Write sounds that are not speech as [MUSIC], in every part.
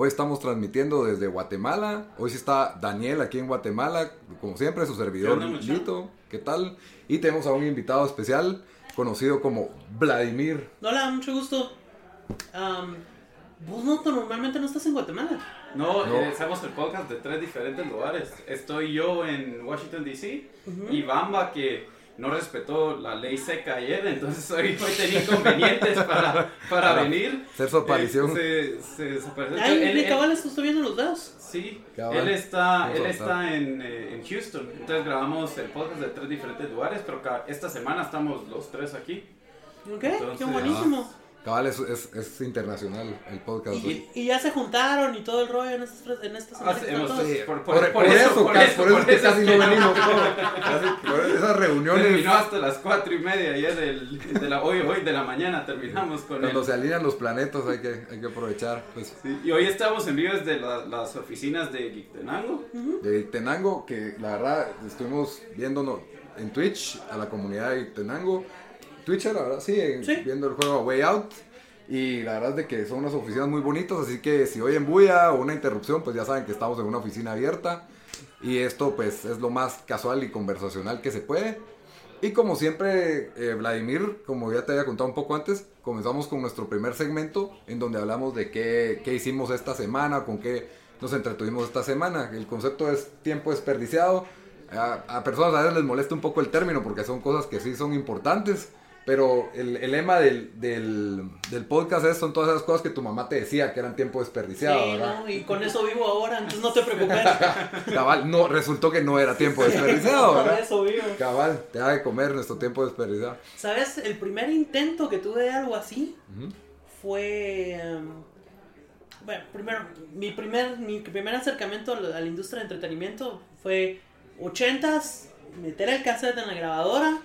Hoy estamos transmitiendo desde Guatemala. Hoy sí está Daniel aquí en Guatemala, como siempre, su servidor ¿Qué onda, muchacho? Lito. ¿Qué tal? Y tenemos a un invitado especial conocido como Vladimir. Hola, mucho gusto. Am, vos no, normalmente no estás en Guatemala. No, No. eh, hacemos el podcast de tres diferentes lugares. Estoy yo en Washington, D.C. y Bamba que no respetó la ley seca ayer, entonces hoy, hoy tenía inconvenientes para, para Para venir. hacer su aparición. Eh, se, se desapareció. Ay, Él- cabal, estoy viendo los dedos. Sí, Cabal. él está, él está en, eh, en Houston. Entonces grabamos el podcast de tres diferentes lugares, pero esta semana estamos los tres aquí. ¿Ok? Qué Entonces, buenísimo. Cabal es, es- es internacional el podcast. Y- Y ya se juntaron y todo el rollo en estas, en estas Ah, semanas sí, por- por, por- por por eso, eso, por casi- eso, por eso por que eso casi no venimos. [LAUGHS] por esas reuniones Terminó hasta las cuatro y media ayer del, de la, hoy, hoy de la mañana terminamos con cuando él. se alinean los planetas hay que, hay que aprovechar. Pues, Sí, y hoy estamos en vivo desde la- las oficinas de Geektenango. de Tenango, que la verdad estuvimos viéndonos en Twitch a la comunidad de Tenango. Twitch, la verdad, sí, en- Sí. viendo el juego Way Out. Y la verdad es de que son unas oficinas muy bonitas, así que si oyen bulla o una interrupción, pues ya saben que estamos en una oficina abierta. Y esto pues es lo más casual y conversacional que se puede. Y como siempre, eh, Vladimir, como ya te había contado un poco antes, comenzamos con nuestro primer segmento en donde hablamos de qué, qué hicimos esta semana, con qué nos entretuvimos esta semana. El concepto es tiempo desperdiciado. A, a personas a veces les molesta un poco el término porque son cosas que sí son importantes. Pero el, el lema del, del, del podcast es, son todas esas cosas que tu mamá te decía que eran tiempo desperdiciado, Sí, ¿verdad? no, y con eso vivo ahora, entonces no te preocupes. [LAUGHS] Cabal, no, resultó que no era tiempo desperdiciado, Con ¿verdad? eso vivo. Cabal, te da de comer nuestro tiempo desperdiciado. ¿Sabes? El primer intento que tuve de algo así fue. em, bueno, primero, mi primer, mi primer acercamiento a la, a la industria de entretenimiento fue 80s, meter el cassette en la grabadora,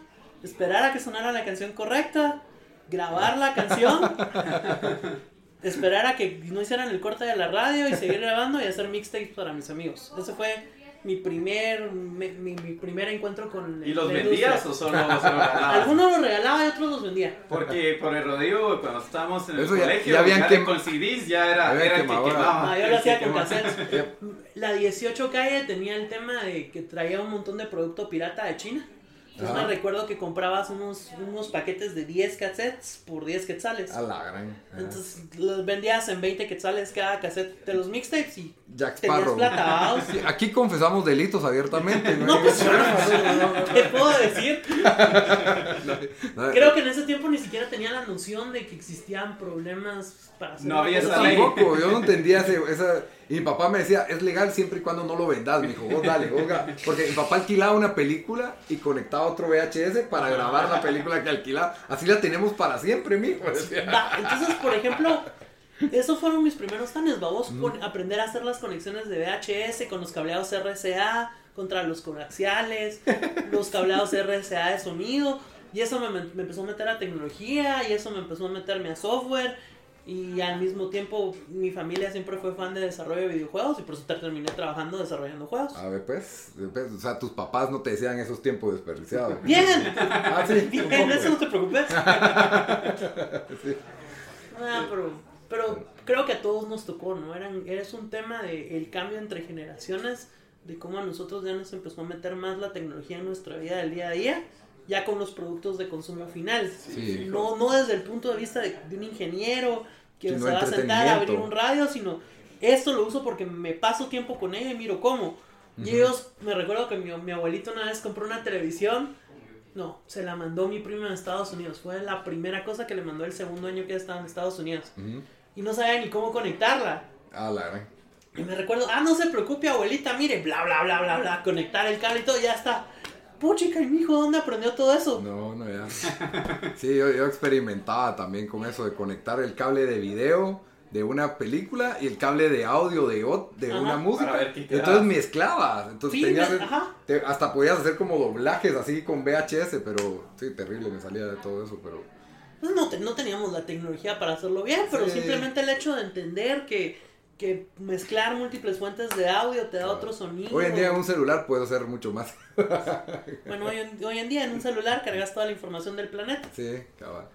esperar a que sonara la canción correcta, grabar la canción, [LAUGHS] esperar a que no hicieran el corte de la radio y seguir grabando y hacer mixtapes para mis amigos. Ese fue mi primer, mi, mi- mi primer encuentro con ¿Y los vendías industria. o solo los? Algunos los regalaba y otros los vendía. Porque por el rodeo, cuando estábamos en el Eso colegio, ya habían ya quem- con CDs ya era, era el que quemaba. No, yo el lo que hacía con cassettes. [LAUGHS] La 18 calle tenía el tema de que traía un montón de producto pirata de China. Entonces Ajá. me recuerdo que comprabas unos, unos paquetes de 10 cassettes por 10 quetzales. A la gran. ajá. Entonces los vendías en 20 quetzales cada cassette de los mixtapes y Jack tenías Sparrow. plata. ¿va? [LAUGHS] Sí, aquí confesamos delitos abiertamente. No, pues [LAUGHS] yo no, [LAUGHS] ¿qué puedo decir? No, Creo que en ese tiempo ni siquiera tenía la noción de que existían problemas para hacer No había esa ley. Tampoco, yo no entendía ese, esa... Y mi papá me decía, es legal siempre y cuando no lo vendas. Me dijo, vos dale, vos gra-". Porque mi papá alquilaba una película y conectaba otro VHS para grabar la película que alquilaba. Así la tenemos para siempre, mijo. Va, entonces, por ejemplo, esos fueron mis primeros tanes, vamos, con aprender a hacer las conexiones de VHS con los cableados RCA contra los coaxiales, los cableados RCA de sonido, y eso me, me empezó a meter a tecnología, y eso me empezó a meterme a software, y al mismo tiempo mi familia siempre fue fan de desarrollo de videojuegos, y por eso terminé trabajando desarrollando juegos. A ver, pues, pues, o sea, tus papás no te decían esos tiempos desperdiciados. [LAUGHS] Bien, Ah, sí. [LAUGHS] bien, eso no te preocupes. [LAUGHS] Sí. Ah, pero, pero creo que a todos nos tocó, ¿no? Eran, es un tema de el cambio entre generaciones, de cómo a nosotros ya nos empezó a meter más la tecnología en nuestra vida del día a día, ya con los productos de consumo final. Sí. No, no desde el punto de vista de, de un ingeniero que Sino se va a sentar a abrir un radio, sino esto lo uso porque me paso tiempo con ella y miro cómo. Y ellos, me recuerdo que mi, mi abuelito una vez compró una televisión. No, se la mandó mi primo en Estados Unidos. Fue la primera cosa que le mandó el segundo año que estaba en Estados Unidos. Ujú. Y no sabía ni cómo conectarla. Ah, la gran. Y me recuerdo, ah, no se preocupe, abuelita, mire, bla, bla, bla, bla, bla, conectar el cable y todo, ya está. Puchica, ¿y mi hijo dónde aprendió todo eso? No, no, ya. Sí, yo, yo experimentaba también con eso de conectar el cable de video de una película y el cable de audio de, de Ajá. una música. Entonces mezclabas. Entonces Sí, tenías, me- ajá. te- hasta podías hacer como doblajes así con VHS, pero sí, terrible, me salía de todo eso, pero... Pues no, te- no teníamos la tecnología para hacerlo bien, pero Sí. simplemente el hecho de entender que, que mezclar múltiples fuentes de audio te da otro sonido. Hoy en día en un celular puedo hacer mucho más. Bueno, hoy en, hoy en día en un celular cargas toda la información del planeta. Sí, cabal.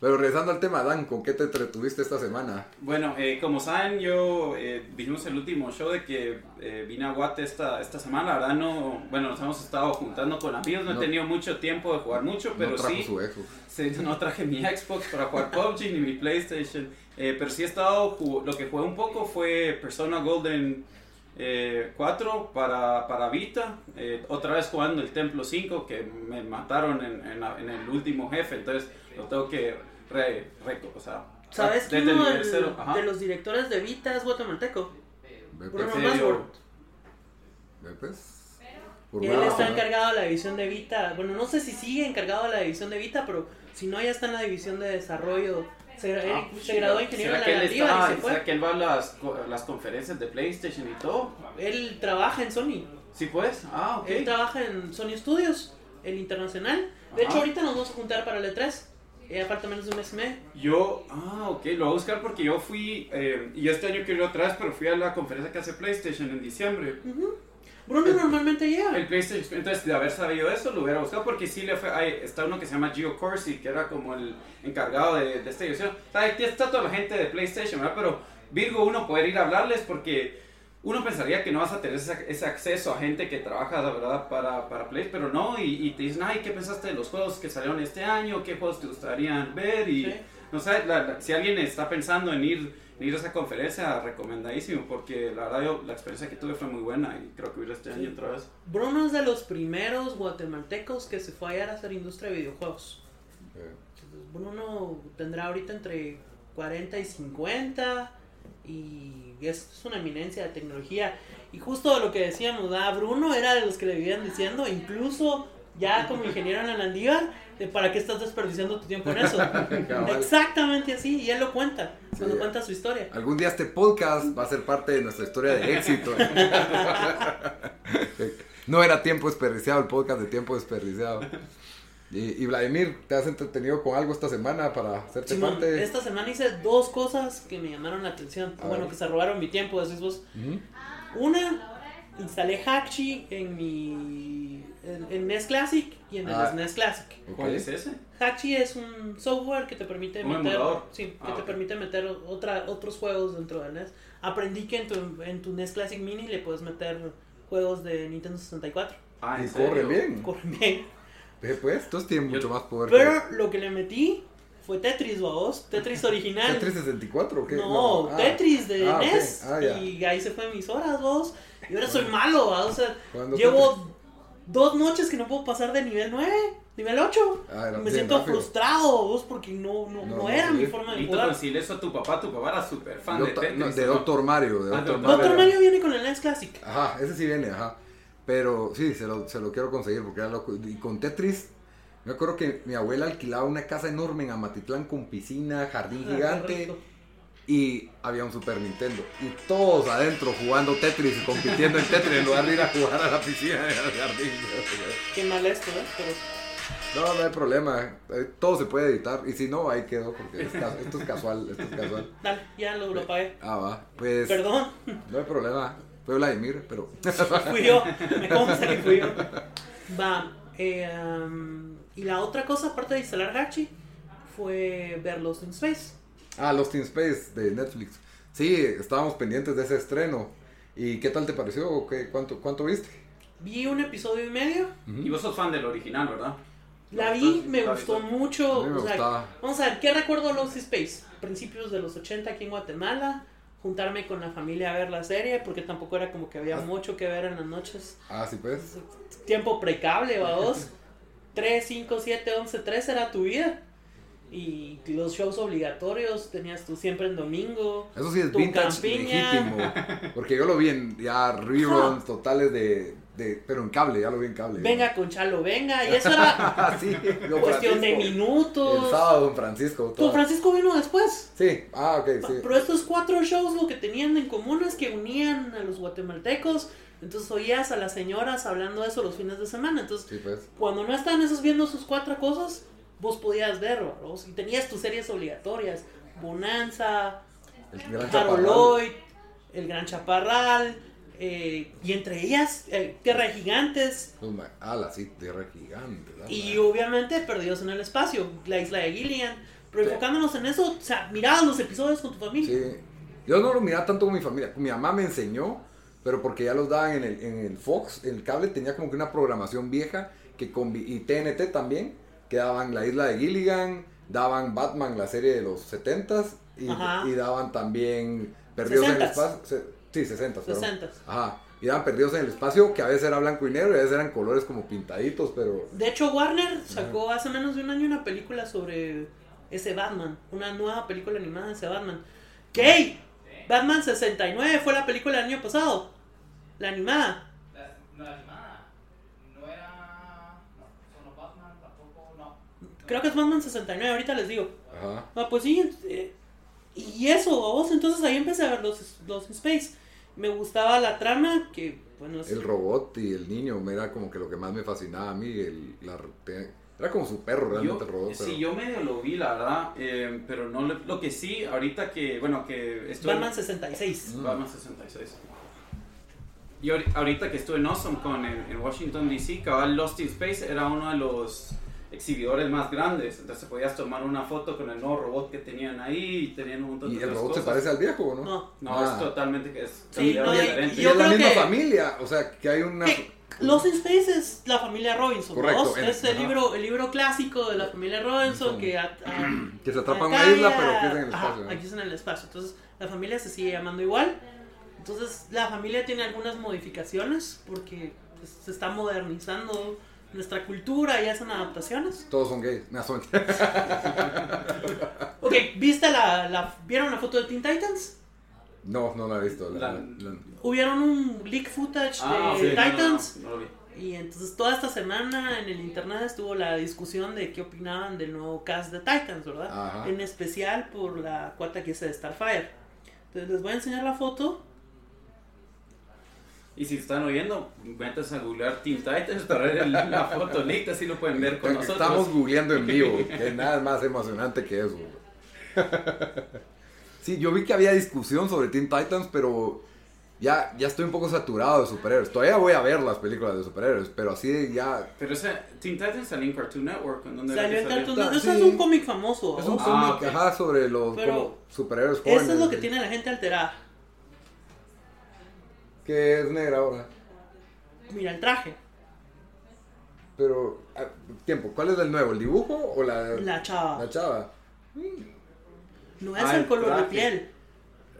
Pero regresando al tema, Dan, ¿con qué te entretuviste esta semana? Bueno, eh, como saben, yo eh, dijimos el último show de que eh, vine a Guate esta, esta semana. La verdad, no. Bueno, nos hemos estado juntando con amigos. No, No. he tenido mucho tiempo de jugar mucho, pero no trajo sí. su Xbox. Sí, [LAUGHS] no traje mi Xbox para jugar PUBG ni mi PlayStation. eh, pero sí he estado. Lo que jugué un poco fue Persona Golden eh, 4 para, para Vita. eh, otra vez jugando el Templo 5 que me mataron en, en la- en el último jefe. Entonces lo tengo que. Re, re- o sea, ¿Sabes que el uno de los directores de Vita es guatemalteco? Bruno. Masworth. ve, pues. Él está encargado de la división de Vita. Bueno, no sé si sigue encargado de la división de Vita, pero si no, ya está en la división de desarrollo. Se, Ah, él se graduó de ingeniero en ¿Será la Landívar está- y se fue. ¿Será que él va a las, las conferencias de PlayStation y todo? Él trabaja en Sony. Sí, pues. Ah, ok. Él trabaja en Sony Studios, el internacional. De Ajá. hecho, ahorita nos vamos a juntar para el E3. Eh, falta menos de un mes y medio. Yo, ah, ok, lo voy a buscar porque yo fui, eh, y este año quiero ir vez, pero fui a la conferencia que hace PlayStation en diciembre. Bruno normalmente llega. El PlayStation, entonces de haber sabido eso lo hubiera buscado porque sí le fue, hay, está uno que se llama Gio Corsi, que era como el encargado de, de esta edición. Ahí está toda la gente de PlayStation, ¿verdad? Pero Virgo, uno poder ir a hablarles porque uno pensaría que no vas a tener ese, ese acceso a gente que trabaja, la verdad, para, para Play, pero no, y, y te dicen, ay, ¿qué pensaste de los juegos que salieron este año? ¿Qué juegos te gustarían ver? Y, Sí. no sé, la- la- si alguien está pensando en ir, en ir a esa conferencia, recomendadísimo, porque la verdad yo, la experiencia que tuve fue muy buena y creo que voy a ir este año otra vez. Bruno es de los primeros guatemaltecos que se fue a ir a hacer industria de videojuegos. Eh, Entonces, Bruno tendrá ahorita entre 40 y 50 y es, es una eminencia de tecnología. Y justo lo que decíamos, ¿verdad? Bruno era de los que le vivían diciendo, incluso ya como ingeniero en la Landívar, de para qué estás desperdiciando tu tiempo en eso. [LAUGHS] Exactamente así, y él lo cuenta, cuando cuenta su historia. Algún día este podcast va a ser parte de nuestra historia de éxito. [LAUGHS] [LAUGHS] no era tiempo desperdiciado, el podcast de tiempo desperdiciado. Y, y Vladimir, ¿te has entretenido con algo esta semana para hacerte Simón, parte? esta semana hice dos cosas que me llamaron la atención. A bueno, ver. que se robaron mi tiempo, decís vos. Una, instalé Hakchi en mi en, en NES Classic y en el Ah. SNES Classic. Ok. ¿Cuál es ese? Hakchi es un software que te permite ¿Un meter, emulador? sí, que Ah, te permite meter otra, otros juegos dentro del NES. Aprendí que en tu, en tu NES Classic Mini le puedes meter juegos de Nintendo 64. Ah, ¿en Y corre bien. Corren bien. Eh, pues, entonces tiene mucho más poder. Pero lo que le metí fue Tetris, vos. Tetris que... original. ¿Tetris 64 o qué? No, ah, Tetris de ah. NES. Ah, ya. Y ahí se fue mis horas, vos. Y ahora soy malo, ¿va? o sea, llevo dos noches que no puedo pasar de nivel 9, nivel 8. Ah, era y me siento rápido. frustrado, vos, porque no, no, No, no, no, era sí. mi forma de jugar. decirle eso a tu papá. Tu papá era súper fan Yo de Tetris. no, de ¿no? Doctor Mario. De Ah, Doctor Dr. Mario. Doctor Mario viene con el NES Classic. Ajá, ese sí viene, ajá. Pero sí, se lo, se lo quiero conseguir porque era loco. Y con Tetris, me acuerdo que mi abuela alquilaba una casa enorme en Amatitlán con piscina, jardín Ah, gigante y había un Super Nintendo. Y todos adentro jugando Tetris y compitiendo en Tetris en lugar de ir a jugar a la piscina al jardín. Qué mal esto, ¿eh? Pero No, no hay problema. eh, Todo se puede editar. Y si no, ahí quedó porque es esto es casual. Esto es casual. dale, ya lo, lo apagué. Ah, va. Pues Perdón, no hay problema. Fue Vladimir, pero. [LAUGHS] fui yo. Me consta que fui yo. Va. eh, um, y la otra cosa, aparte de instalar Hachi, fue ver Lost in Space. Ah, Lost in Space de Netflix. Sí, estábamos pendientes de ese estreno. ¿Y qué tal te pareció? ¿O qué, cuánto, ¿Cuánto viste? Vi un episodio y medio. Y vos sos fan del original, ¿verdad? La vi, me gustó mucho. A mí me o sea, vamos a ver, ¿qué recuerdo de Lost Space? Principios de los 80 aquí en Guatemala. Juntarme con la familia a ver la serie, porque tampoco era como que había mucho que ver en las noches. Ah, sí, pues. Tiempo precable, va vos. 3, 5, 7, 11, 3 era tu vida. Y los shows obligatorios tenías tú siempre en domingo. Eso sí es Tu vintage campiña. legítimo. Porque yo lo vi en ya [LAUGHS] reruns totales de, de. Pero en cable, ya lo vi en cable. Venga con Chalo, venga. Y eso [LAUGHS] era sí. Cuestión de minutos. El sábado, Don Francisco. Don Francisco vino después. Sí, ah, ok, sí. Pero estos cuatro shows lo que tenían en común es que unían a los guatemaltecos. Entonces oías a las señoras hablando de eso los fines de semana. Entonces, Sí, pues. cuando no estaban esos viendo sus cuatro cosas, vos podías ver, ¿verdad? Y tenías tus series obligatorias. Bonanza, El gran. Caroloid, El Gran Chaparral, eh, y entre ellas, eh, Tierra de Gigantes, Ah, la sí, tierra gigante. la y obviamente Perdidos en el Espacio, la isla de Gillian. Pero enfocándonos en eso, o sea, mirabas los episodios con tu familia. Sí. Yo no lo miraba tanto con mi familia. Mi mamá me enseñó, pero porque ya los daban en el, en el Fox, el cable tenía como que una programación vieja que convi- y TNT también, que daban la isla de Gilligan, daban Batman, la serie de los 70s, y, y daban también Perdidos en el 60s. Espacio. se- sí, 60 perdón. 60s. Ajá. Y daban Perdidos en el Espacio, que a veces era blanco y negro, y a veces eran colores como pintaditos, pero... De hecho, Warner sacó hace menos de un año una película sobre ese Batman, una nueva película animada de ese Batman. Que, hey, Batman 69 fue la película del año pasado, la animada. La, no, la animada no era. No, solo Batman tampoco, no. Creo que es Batman 69, ahorita les digo. Ajá. Ah, pues sí, eh, y eso, vos, entonces ahí empecé a ver los, los Space. Me gustaba la trama, que, bueno, es- El robot y el niño era como que lo que más me fascinaba a mí. El, la, era como su perro realmente Yo, el robot. sí, pero- yo medio lo vi, la verdad, eh, pero no le- lo que sí, ahorita que, bueno, que estoy... Batman 66. Batman 66. Y ahori- ahorita que estuve en Awesome Con en, en Washington DC, cabal Lost in Space era uno de los exhibidores más grandes. Entonces podías tomar una foto con el nuevo robot que tenían ahí y tenían un montón de ¿Y el robot se cosas. parece al viejo o no? No. No, Ah. es totalmente es Sí, no, y- diferente. Y, es la misma que- familia, o sea, que hay una... Los Space es la familia Robinson, Correcto, ¿no? en- Es el ajá. libro, el libro clásico de la familia Robinson Son- que, a- a- Que se atrapa en una isla, pero que es en el ajá, espacio. ¿no? aquí es en el espacio. Entonces, la familia se sigue llamando igual. Entonces, la familia tiene algunas modificaciones porque pues, se está modernizando nuestra cultura y hacen adaptaciones. Todos son gays. No, son- Ok, ¿viste la, la- ¿vieron la foto de Teen Titans? no, no la he visto. la- La- la- Hubieron un leak footage Ah, de sí, no, no, Titans. no lo vi. Y entonces toda esta semana en el internet estuvo la discusión de qué opinaban del nuevo cast de Titans, ¿verdad? Ajá. En especial por la cuata que es de Starfire. Entonces les voy a enseñar la foto. Y si están oyendo, métanse a googlear Teen Titans para ver el- la foto leaked, así lo pueden ver con nosotros. Estamos googleando en vivo, [LAUGHS] que nada más emocionante que eso. Sí, yo vi que había discusión sobre Teen Titans, pero ya, ya estoy un poco saturado de superhéroes. Todavía voy a ver las películas de superhéroes, pero así ya... Pero ese Teen Titans salió en Cartoon Network. ¿en dónde Salió en? Cartoon Network. Sí. Eso es un cómic famoso. Es un. Ah, cómic, ok. ajá, sobre los superhéroes jóvenes. Eso es lo que tiene la gente alterada. Que es negra ahora. Mira el traje, Pero, ah, tiempo, ¿cuál es el nuevo? ¿El dibujo o la, la chava. la chava? No es Ah, el color de piel.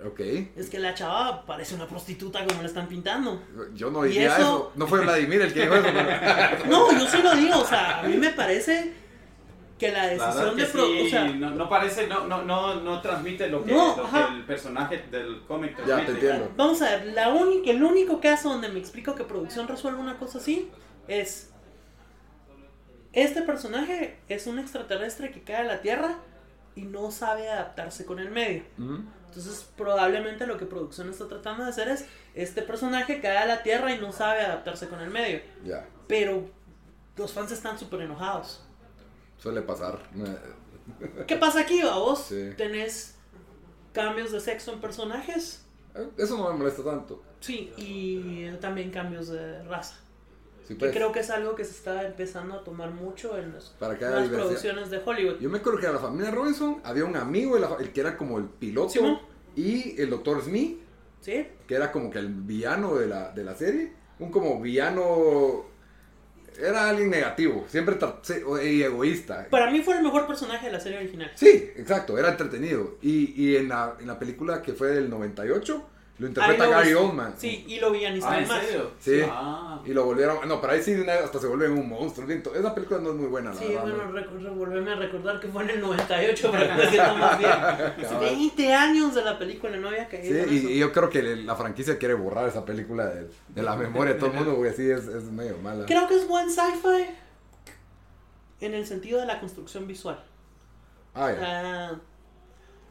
Ok. Es que la chava parece una prostituta como la están pintando. Yo no ¿Y diría eso? eso? No fue Vladimir el que dijo eso. pero- [LAUGHS] No, yo sí lo digo. O sea, a mí me parece que la decisión que de... sí, o sea, no, no parece, no, no, no, no transmite lo que, No, lo que el personaje del cómic Ya, transmite. te entiendo. Vamos a ver, la única, el único caso donde me explico que producción resuelve una cosa así es este personaje es un extraterrestre que cae a la Tierra y no sabe adaptarse con el medio. Entonces probablemente lo que producción está tratando de hacer es este personaje cae a la Tierra y no sabe adaptarse con el medio. Ya, Pero los fans están súper enojados. Suele pasar. ¿Qué pasa aquí, a vos? Sí. Tenés cambios de sexo en personajes. Eso no me molesta tanto. Sí, y también cambios de raza. Sí, Que pues. creo que es algo que se está empezando a tomar mucho en las, Para que haya las diversidad. producciones de Hollywood. Yo me acuerdo que a la familia Robinson había un amigo, el que era como el piloto, y el doctor Smith, ¿Sí? que era como que el villano de la, de la serie. Un como villano era alguien negativo, siempre y egoísta. Para mí fue el mejor personaje de la serie original. Sí, exacto, era entretenido. Y, y en, la, en la película que fue del 98, lo interpreta Gary Oldman. Sí, y lo villanizan Ah, ¿en más. serio? Sí. Ah. Y lo volvieron. No, pero ahí sí hasta se vuelve un monstruo. Esa película no es muy buena, la Sí, verdad. bueno, ¿no? volverme a recordar que fue en el 98 para que me sienta más bien. Cabal. 20 años de la película, no había Sí, caído en y, eso. y yo creo que la franquicia quiere borrar esa película de, de la memoria de todo el mundo, porque sí es, es medio mala. Creo que es buen sci-fi en el sentido de la construcción visual. Ah, ya. sea,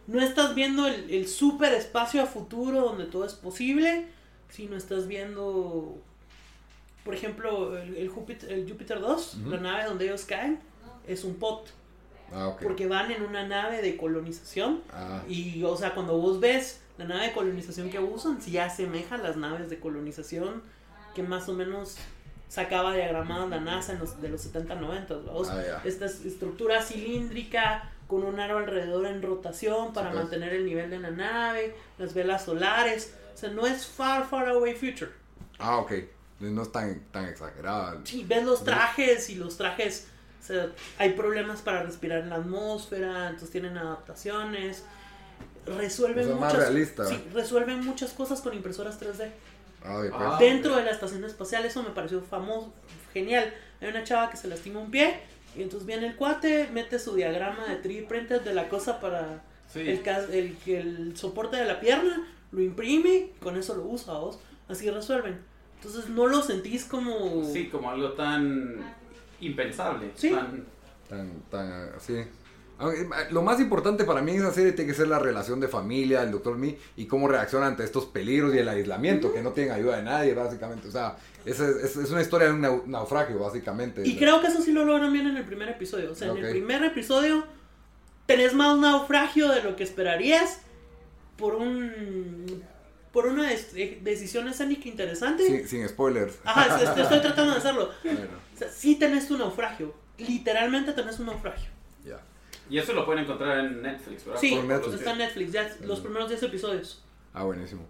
no estás viendo el, el super espacio a futuro donde todo es posible, sino estás viendo, por ejemplo, el, el Júpiter, el Júpiter 2, Ujú. la nave donde ellos caen, es un pot, Ah, ok. porque van en una nave de colonización. Ah, Y, o sea, cuando vos ves la nave de colonización que usan, sí asemeja a las naves de colonización que más o menos sacaba diagramadas la NASA en los, de los 70, 90. ¿vos? Ah, ya. Esta es- estructura cilíndrica con un aro alrededor en rotación para mantener el nivel de la nave, las velas solares. O sea, no es far, far away future. ah, ok. No es tan, tan exagerada. Sí, ves los trajes y los trajes, o sea, hay problemas para respirar en la atmósfera, entonces tienen adaptaciones. Resuelven O sea, más muchas, realista. sí, resuelven muchas cosas con impresoras 3D. Ah, ok, pues. Ah. Dentro de la estación espacial eso me pareció famoso, genial. Hay una chava que se lastima un pie y entonces viene el cuate, mete su diagrama de 3D printed de la cosa para Sí. el, el, el soporte de la pierna, lo imprime y con eso lo usa vos. Así resuelven. Entonces no lo sentís como... Sí, como algo tan impensable. Sí. Tan, Tan, tan, así. Lo más importante para mí en esa serie tiene que ser la relación de familia, el doctor Mi, y cómo reacciona ante estos peligros y el aislamiento, que no tienen ayuda de nadie, básicamente. O sea, es, es, es una historia de un nau- naufragio, básicamente. Y creo que eso sí lo logran bien en el primer episodio. O sea, en Ok. el primer episodio tenés más naufragio de lo que esperarías por un por una eh, decisión escénica interesante. Sin, sin spoilers. Ajá, es- es- estoy [LAUGHS] tratando de hacerlo. Bueno, O sea, sí tenés tu naufragio. Literalmente tenés un naufragio. ya. Y eso lo pueden encontrar en Netflix, ¿verdad? Sí, Netflix. está en Netflix, ya los primeros 10 episodios. Ah, buenísimo.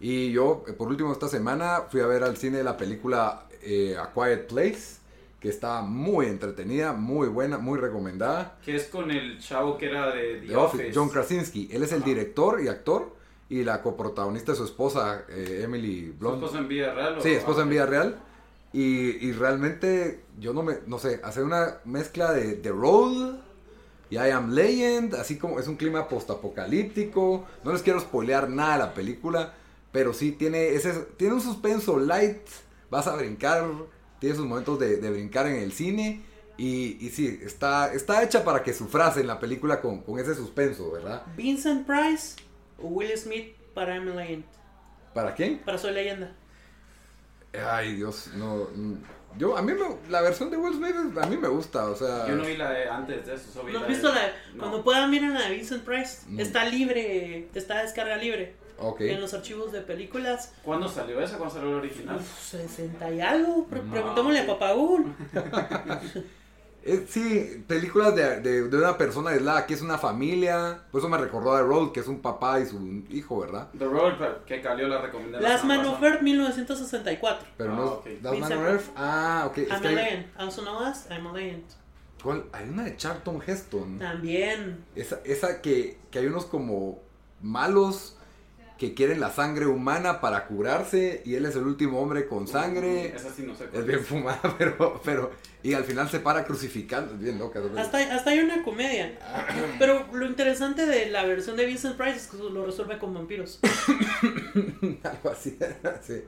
Y yo, eh, por último, esta semana fui a ver al cine la película eh, A Quiet Place, que está muy entretenida, muy buena, muy recomendada. Que es con el chavo que era de The, The Office, Office. John Krasinski. Él es el Ajá. director y actor, y la coprotagonista es su esposa, eh, Emily ¿Su Blunt. esposa en vida real? o- Sí, esposa en ah, vida real. Y, y realmente, yo no me, no sé, hace una mezcla de The Road y I Am Legend, así como es un clima postapocalíptico. No les quiero spoilear nada de la película, pero sí tiene, ese, tiene un suspenso light, vas a brincar, tiene sus momentos de, de brincar en el cine. Y, y sí, está, está hecha para que sufras en la película con, con ese suspenso, ¿verdad? Vincent Price o Will Smith para I'm Legend. ¿Para quién? Para Soy Leyenda. Ay, Dios, no. Yo, a mí me, la versión de Will Smith a mí me gusta, o sea. Yo no vi la de antes de eso. solo vi ¿No has de- visto la? No. Cuando puedan miren la de Vincent Price. Está libre, está a descarga libre. En los archivos de películas. ¿Cuándo salió esa? ¿Cuándo salió el original? Uf, 60 y algo. Pre- No. preguntémosle a papá Google. [LAUGHS] Sí, películas de, de, de una persona aislada que es una familia. Por eso me recordó a The Road, que es un papá y su hijo, ¿verdad? The Road, que Calio la recomendé. la Last Man of. Earth 1964. Pero Ah, no ok. es. Last Man on Earth. Ah, ok. I'm a Legend. Also known as I'm a Legend. ¿cuál? hay una de Charlton Heston. También. Esa, esa que, que hay unos como malos que quieren la sangre humana para curarse y él es el último hombre con sangre. Esa sí no sé. Es bien fumada, [LAUGHS] pero, pero. Y al final se para crucificando. Es bien loca. ¿no? Hasta, hasta hay una comedia. Pero lo interesante de la versión de Vincent Price es que lo resuelve con vampiros. [COUGHS] Algo así. [LAUGHS] sí.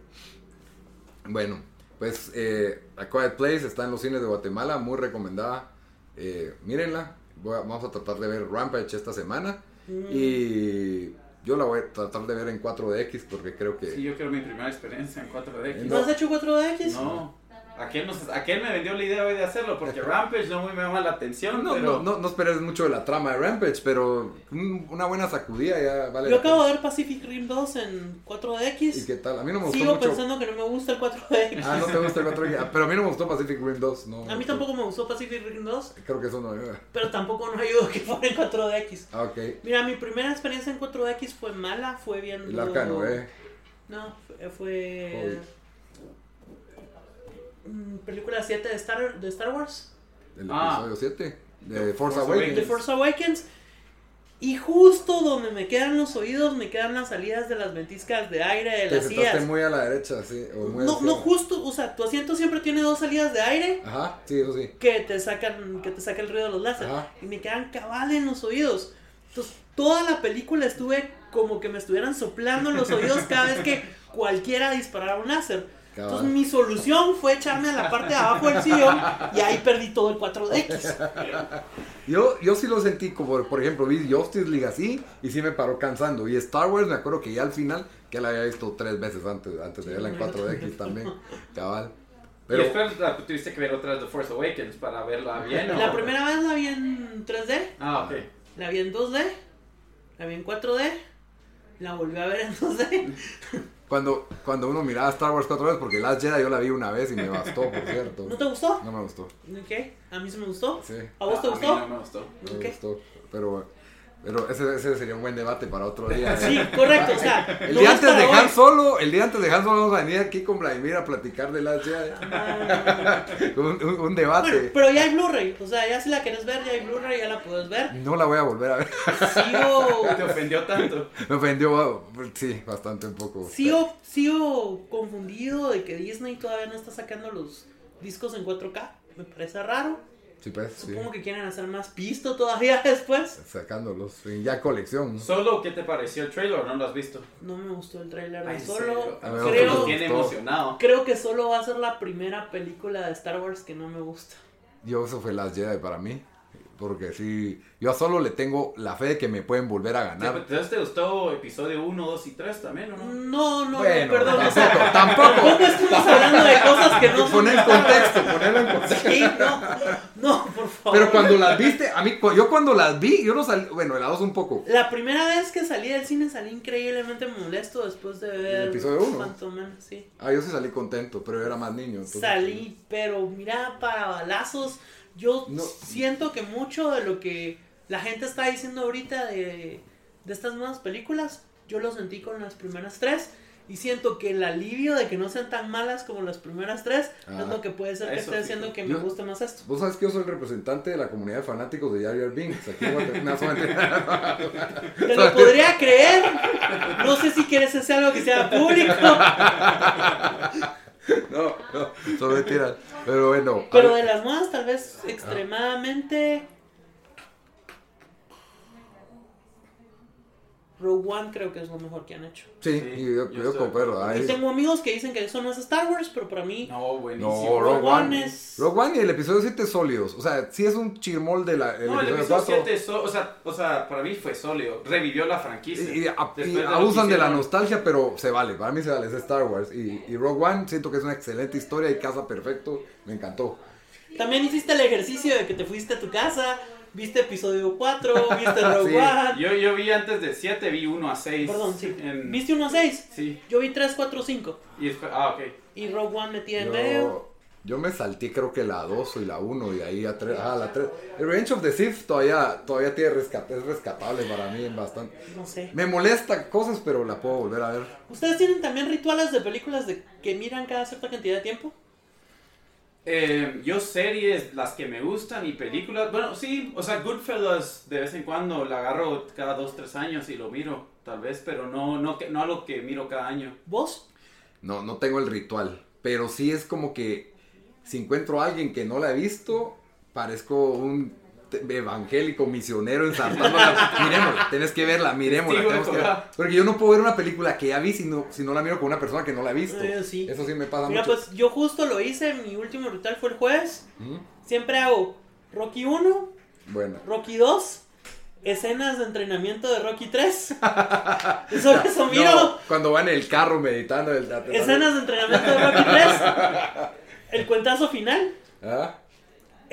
Bueno, pues eh, A Quiet Place está en los cines de Guatemala, muy recomendada. Eh, mírenla. Voy a- vamos a tratar de ver Rampage esta semana. Mm. Y yo la voy a tratar de ver en 4DX porque creo que. Sí, yo creo mi primera experiencia en 4DX. ¿No has hecho 4DX? No. Aquel, nos, aquel me vendió la idea hoy de hacerlo porque Rampage no muy me llama la atención. No, pero... no, no, no esperes mucho de la trama de Rampage, pero un- una buena sacudida ya vale. Yo acabo de ver Pacific Rim 2 en ¿Y 4DX. qué tal? A mí no me gustó Sigo mucho. pensando que no me gusta el 4DX. Ah, no te gusta el 4DX. Pero a mí no me gustó Pacific Rim 2. No, A mí tampoco me gustó Pacific Rim 2, Creo que eso no. pero tampoco nos ayudó que fuera en 4DX. Ah, ok. Mira, mi primera experiencia en 4DX fue mala, fue viendo... El arcano, ¿eh? No, fue... película 7 de Star, de Star Wars, El Ah. episodio 7 de The Force Force Awakens. The Force Awakens. Y justo donde me quedan los oídos, me quedan las salidas de las ventiscas de aire, de Te las sillas. muy a la derecha, sí. O muy No, no, justo, o sea, tu asiento siempre tiene dos salidas de aire Ajá, sí, eso sí. que te sacan, que te saca el ruido de los láser. Ajá. Y me quedan cabal en los oídos. Entonces, toda la película estuve como que me estuvieran soplando en los oídos cada vez que cualquiera disparara un láser. Cabal. Entonces, mi solución fue echarme a la parte de abajo del sillón y ahí perdí todo el 4DX. Yo, yo sí lo sentí, como por ejemplo, vi Justice League así y sí me paró cansando. Y Star Wars, me acuerdo que ya al final, que la había visto tres veces antes, antes de verla en 4DX también, cabal. y Pero, después la tuviste que ver otra vez The Force Awakens para verla bien. ¿no? La primera vez la vi en 3D, Ah, ok. la vi en 2D, la vi en 4D, la volví a ver en 2D. Cuando, cuando uno miraba Star Wars cuatro veces, porque Last Jedi yo la vi una vez y me [LAUGHS] bastó, por cierto. ¿No te gustó? No me gustó. ¿Qué? ¿A mí sí me gustó? Sí, ¿A vos te A mí gustó? no me gustó. me Ok. gustó. Pero, pero ese, ese sería un buen debate para otro día. ¿eh? Sí, correcto, o sea, El no día es antes de Han hoy. Solo, el día antes de Han Solo vamos a venir aquí con Vladimir a platicar de Last Jedi. Ah, [LAUGHS] un, un- un Bueno, debate. pero ya hay Blu-ray, o sea, ya si la quieres ver, ya hay Blu-ray, ya la puedes ver. No la voy a volver a ver. Sigo, [LAUGHS] Te ofendió tanto. Me ofendió, sí, bastante un poco. sigo, sigo confundido de que Disney todavía no está sacando los discos en 4K. Me parece raro. Sí, pues, sí. Supongo que quieren hacer más pisto todavía [LAUGHS] después. Sacándolos, ya colección. ¿no? Solo, ¿qué te pareció el trailer o no lo has visto? No me gustó el trailer Ay, de ¿en solo. Creo, tiene emocionado. creo que solo va a ser la primera película de Star Wars que no me gusta. Yo, eso fue Last Jedi para mí. Porque sí, yo solo le tengo la fe de que me pueden volver a ganar. ¿Entonces te gustó episodio 1, 2 y 3 también o no? No, no, Bueno, no, perdón. o tampoco, sea, tampoco. tampoco estamos hablando de cosas que no [LAUGHS] son Poner en contexto, ponerlo en contexto. Sí, no, no, por favor. Pero cuando las viste, a mí, cu- yo cuando las vi, yo no salí, bueno, la dos un poco. La primera vez que salí del cine salí increíblemente molesto después de ver ¿El episodio uno? Phantom Menace, sí. Ah, yo sí salí contento, pero yo era más niño. entonces- Salí, pero mira, para balazos, yo No. siento que mucho de lo que la gente está diciendo ahorita de, de estas nuevas películas, yo lo sentí con las primeras tres. Y siento que el alivio de que no sean tan malas como las primeras tres es lo que puede ser que eso esté sí. haciendo que Yo- me guste más esto. Vos sabes que yo soy el representante de la comunidad de fanáticos de Jar Jar Binks. Aquí. No, solamente- [LAUGHS] Te lo podría creer. No sé si quieres hacer algo que sea público. [LAUGHS] [LAUGHS] no, no, son mentiras. Pero bueno. Pero de las nuevas, tal vez extremadamente. Rogue One creo que es lo mejor que han hecho. Sí, Sí, y yo, yo yo ay. Y tengo amigos que dicen que eso no es Star Wars, pero para mí. No, buenísimo. No, Rogue Rogue One. One es. Rogue One y el episodio 7 sólidos. O sea, sí es un chirmol de la, el No, el episodio episodio 4. 7, so- o, sea, o sea, para mí fue sólido. Revivió la franquicia. Y, y- a- Después y de lo que abusan de la nostalgia, pero se vale. Para mí se vale. Es Star Wars. Y, y Rogue One siento que es una excelente historia y casa perfecto. Me encantó. También hiciste el ejercicio de que te fuiste a tu casa, viste episodio 4, [LAUGHS] viste Rogue Sí. One. Yo, yo vi antes de 7, vi 1 a 6. Perdón, sí. En- ¿Viste 1 a 6? Sí. Yo vi 3, 4, 5. Y después, ah, ok. Y Rogue One metí en medio. Yo, yo me salté creo que la 2 y la 1 y de ahí a 3. Ah, la 3. El Revenge of the Sith todavía, todavía tiene rescat- es rescatable para mí bastante. No sé. Me molesta cosas, pero la puedo volver a ver. ¿Ustedes tienen también rituales de películas de que miran cada cierta cantidad de tiempo? Eh, yo series, las que me gustan y películas, bueno, sí, o sea, Goodfellas de vez en cuando la agarro cada dos, tres años y lo miro, tal vez, pero no, no, no algo que miro cada año. ¿Vos? No, no tengo el ritual. Pero sí es como que si encuentro a alguien que no la he visto, parezco un evangélico misionero ensartando la... Miremosla, tenés que verla, Jehová. Porque yo no puedo ver una película que ya vi si no, si no la miro con una persona que no la ha visto. Eh, sí. Eso sí me pasa Mira, mucho. pues yo justo lo hice, mi último ritual fue el jueves. Siempre hago Rocky 1, Bueno. Rocky 2, escenas de entrenamiento de Rocky 3. [LAUGHS] Eso, eso miro. No, cuando van en el carro meditando. El, Escenas de entrenamiento de Rocky 3. [LAUGHS] El cuentazo final. ¿Ah?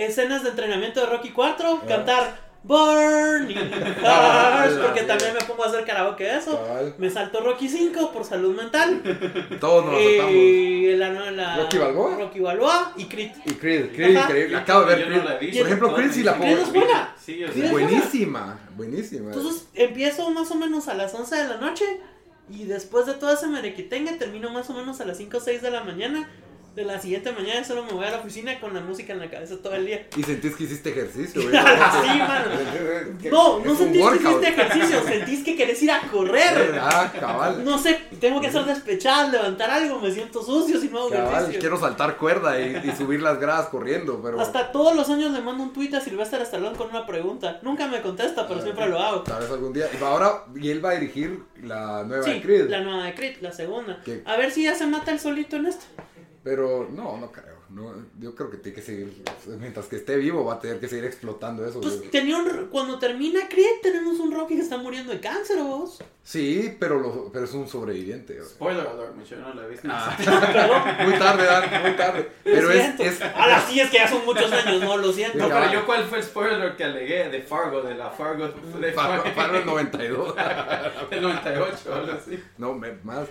Escenas de entrenamiento de Rocky 4. Cantar Burning [LAUGHS] Hearts. Porque también me pongo a hacer karaoke de eso. Me salto Rocky 5 por salud mental. [LAUGHS] Todos nos. Y la, la- ¿Rocky Balboa? Rocky Balboa y Creed. Y Creed, Creed, increíble. Acabo de ver Creed. Por ejemplo, Creed sí la puedo Creed es buena. Buenísima, buenísima. Entonces empiezo más o menos a las 11 de la noche y después de todo ese merequitengue termino más o menos a las 5 o 6 de la mañana De la siguiente mañana solo me voy a la oficina con la música en la cabeza todo el día. Y sentís que hiciste ejercicio, [LAUGHS] güey. Sí, mano. [LAUGHS] No, no sentís que hiciste ejercicio, [LAUGHS] sentís que querés ir a correr. Ah, cabal. No sé, tengo que hacer despechadas, levantar algo, me siento sucio si no hago Cabal, ejercicio. quiero saltar cuerda y, y subir las gradas corriendo, pero... Hasta todos los años le mando un tweet a Sylvester Stallone con una pregunta. Nunca me contesta, pero siempre lo hago. Tal vez algún día. Y ahora, y él va a dirigir la nueva Sí, de Creed. la nueva de Creed, la segunda. ¿Qué? A ver si ya se mata el solito en esto. Pero no, no creo. No, yo creo que tiene que seguir. Mientras que esté vivo, va a tener que seguir explotando eso. Pues güey. tenía un, cuando termina Creed tenemos un Rocky que está muriendo de cáncer, vos. Sí, pero, lo- pero es un sobreviviente. güey. Spoiler alert, mucho, no lo he visto. Perdón. Muy tarde, Dan, muy tarde. Pero lo es, siento. es. A las sí es que ya son muchos años, no, lo siento. No, pero yo cuál fue el spoiler que alegué de Fargo, de la Fargo de Fargo Fargo el 92. del 98 o algo así. No, me- más.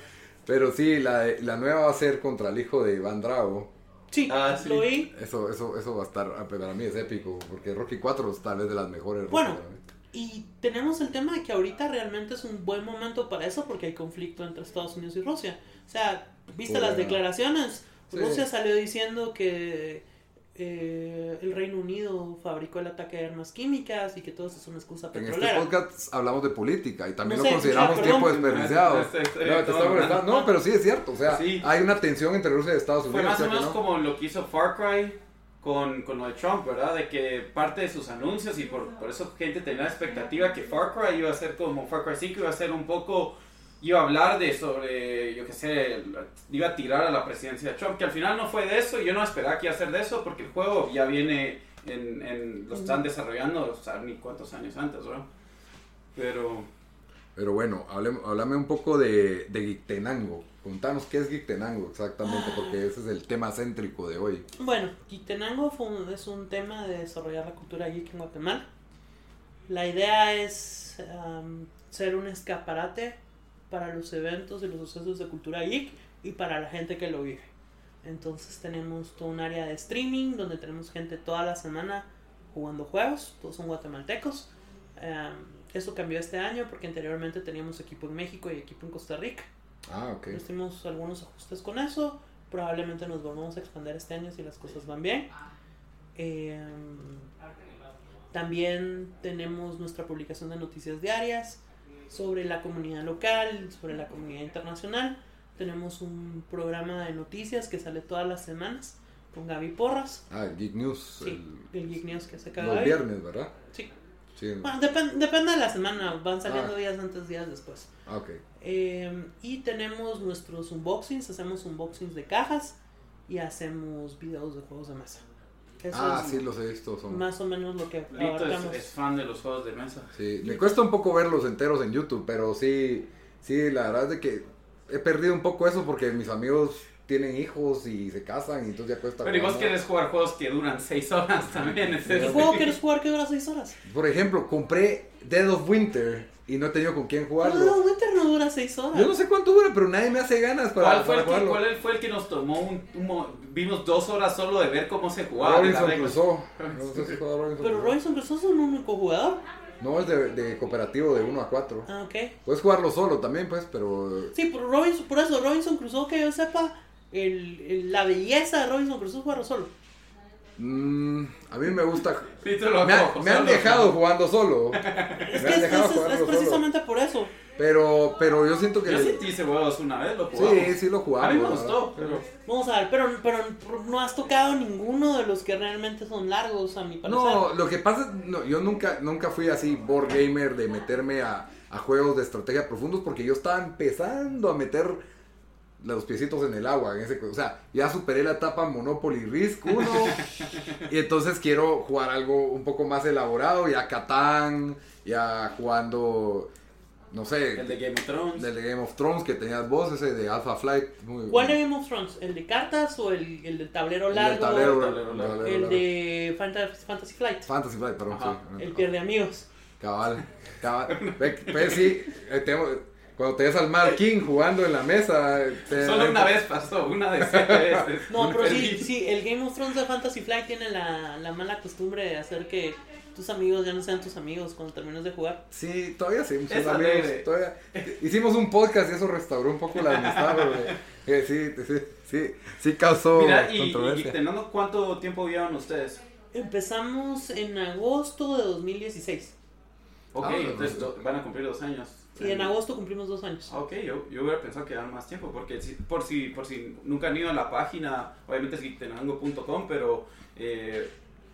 Pero sí, la, la nueva va a ser contra el hijo de Iván Drago. Sí, Ah, sí. lo vi. Eso, eso, eso va a estar, ah, para mí es épico, porque Rocky 4 es tal vez de las mejores. Bueno, mí. y tenemos el tema de que ahorita realmente es un buen momento para eso porque hay conflicto entre Estados Unidos y Rusia. O sea, viste Bueno. las declaraciones. Sí. Rusia salió diciendo que eh, el Reino Unido fabricó el ataque de armas químicas y que todo eso es una excusa En este petrolera. podcast hablamos de política y también No lo sé, consideramos ya, tiempo desperdiciado. No, pero sí es cierto. O sea, Sí. hay una tensión entre Rusia y Estados Unidos. Fue más o ¿sí que menos no? como lo que hizo Far Cry con, con lo de Trump, ¿verdad? De que parte de sus anuncios y por, por eso gente tenía la expectativa que Far Cry iba a ser como Far Cry 5, iba a ser un poco, iba a hablar de sobre, yo qué sé, iba a tirar a la presidencia de Trump, que al final no fue de eso, y yo no esperaba que iba a ser de eso porque el juego ya viene, en, en- lo están desarrollando, o sea, ni cuántos años antes, ¿verdad? Pero... Pero bueno, hablem- háblame un poco de, de Geektenango. Contanos qué es Geektenango exactamente, porque ese es el tema céntrico de hoy. Bueno, Quitenango fue un- es un tema de desarrollar la cultura geek en Guatemala. La idea es am, ser un escaparate para los eventos y los sucesos de cultura geek y para la gente que lo vive. Entonces tenemos todo un área de streaming donde tenemos gente toda la semana jugando juegos, todos son guatemaltecos. Am, eso cambió este año porque anteriormente teníamos equipo en México y equipo en Costa Rica. Ah, ok. Hicimos algunos ajustes con eso. Probablemente nos volvamos a expandir este año si las cosas van bien. Eh, también tenemos nuestra publicación de noticias diarias sobre la comunidad local, sobre la comunidad internacional. Tenemos un programa de noticias que sale todas las semanas con Gaby Porras. Ah, Geek News. Sí, el Geek News que se el- cada los viernes, ¿verdad? Sí. Sí. Bueno, depen- depende de la semana, van saliendo Ah. días antes, días después. Ah, ok. Eh, y tenemos nuestros unboxings, hacemos unboxings de cajas y hacemos videos de juegos de mesa. Eso Ah, es sí, los he visto. Son... más o menos lo que Lito abarcamos. es, es fan de los juegos de mesa. Sí, me cuesta un poco verlos enteros en YouTube, pero sí, sí, la verdad es de que he perdido un poco eso porque mis amigos tienen hijos y se casan y entonces ya cuesta. Pero y vos querés jugar juegos que duran 6 horas también. es ¿El eso. juego quieres jugar que dura 6 horas? Por ejemplo, compré Dead of Winter y no he tenido con quién No, jugarlo. Winter no dura 6 horas. Yo no sé cuánto dura, pero nadie me hace ganas para, ¿Cuál fue, para el que, jugarlo. cuál fue el que nos tomó un, un mo- Vimos dos horas solo de ver cómo se jugaba. Robinson? Crusoe. No sé si juega Robinson Pero. Robinson Crusoe es un único jugador. No, es de, de cooperativo de 1 a 4. Ah, ok. Puedes jugarlo solo también, pues, pero... Sí, por, Robinson, por eso Robinson Crusoe, que yo sepa, el, el- la belleza de Robinson Crusoe es jugarlo solo. Mm, a mí me gusta... Me, ha- cojo, me han solo. jugando solo. [LAUGHS] Es que es, dejado es- es jugarlo solo. precisamente por eso. Pero, pero yo siento que... Yo le- sentí ese juegos una vez, lo jugamos. Sí, sí lo jugamos. A mí me gustó, pero. Vamos a ver, pero, pero no has tocado ninguno de los que realmente son largos, a mi parecer. No, lo que pasa es, no, yo nunca, nunca fui así board gamer de meterme a, a juegos de estrategia profundos porque yo estaba empezando a meter los piecitos en el agua. En ese, o sea, ya superé la etapa Monopoly Risk 1 [LAUGHS] y entonces quiero jugar algo un poco más elaborado, ya Catán, ya jugando, no sé, El de Game of Thrones. del de Game of Thrones que tenías vos, ese de Alpha Flight. Muy, ¿Cuál de Game of Thrones? ¿El de cartas o el, el del tablero el largo? tablero, tablero el largo. de Fanta- Fantasy Flight. Fantasy Flight, perdón, sí. El pierde amigos. Cabal, cabal. Ve, ve, sí, eh, tengo- Cuando te ves al Mad King jugando en la mesa. te- Solo una vez pasó, una de siete [LAUGHS] veces. No, pero sí, sí, el Game of Thrones de Fantasy Flight tiene la, la mala costumbre de hacer que tus amigos ya no sean tus amigos cuando termines de jugar. Sí, todavía sí, Es son amigos. Todavía. Hicimos un podcast y eso restauró un poco la amistad, pero, [LAUGHS] eh, sí, sí, sí, sí causó Mira, y, y controversia. Geektenando, ¿cuánto tiempo llevan ustedes? Empezamos en agosto de 2016. Ok, Ah, entonces no, no. van a cumplir dos años. Sí, en agosto cumplimos dos años. Ah, Ok, yo, yo hubiera pensado que eran más tiempo, porque si, por, si, por si nunca han ido a la página, obviamente es geektenango.com, pero eh,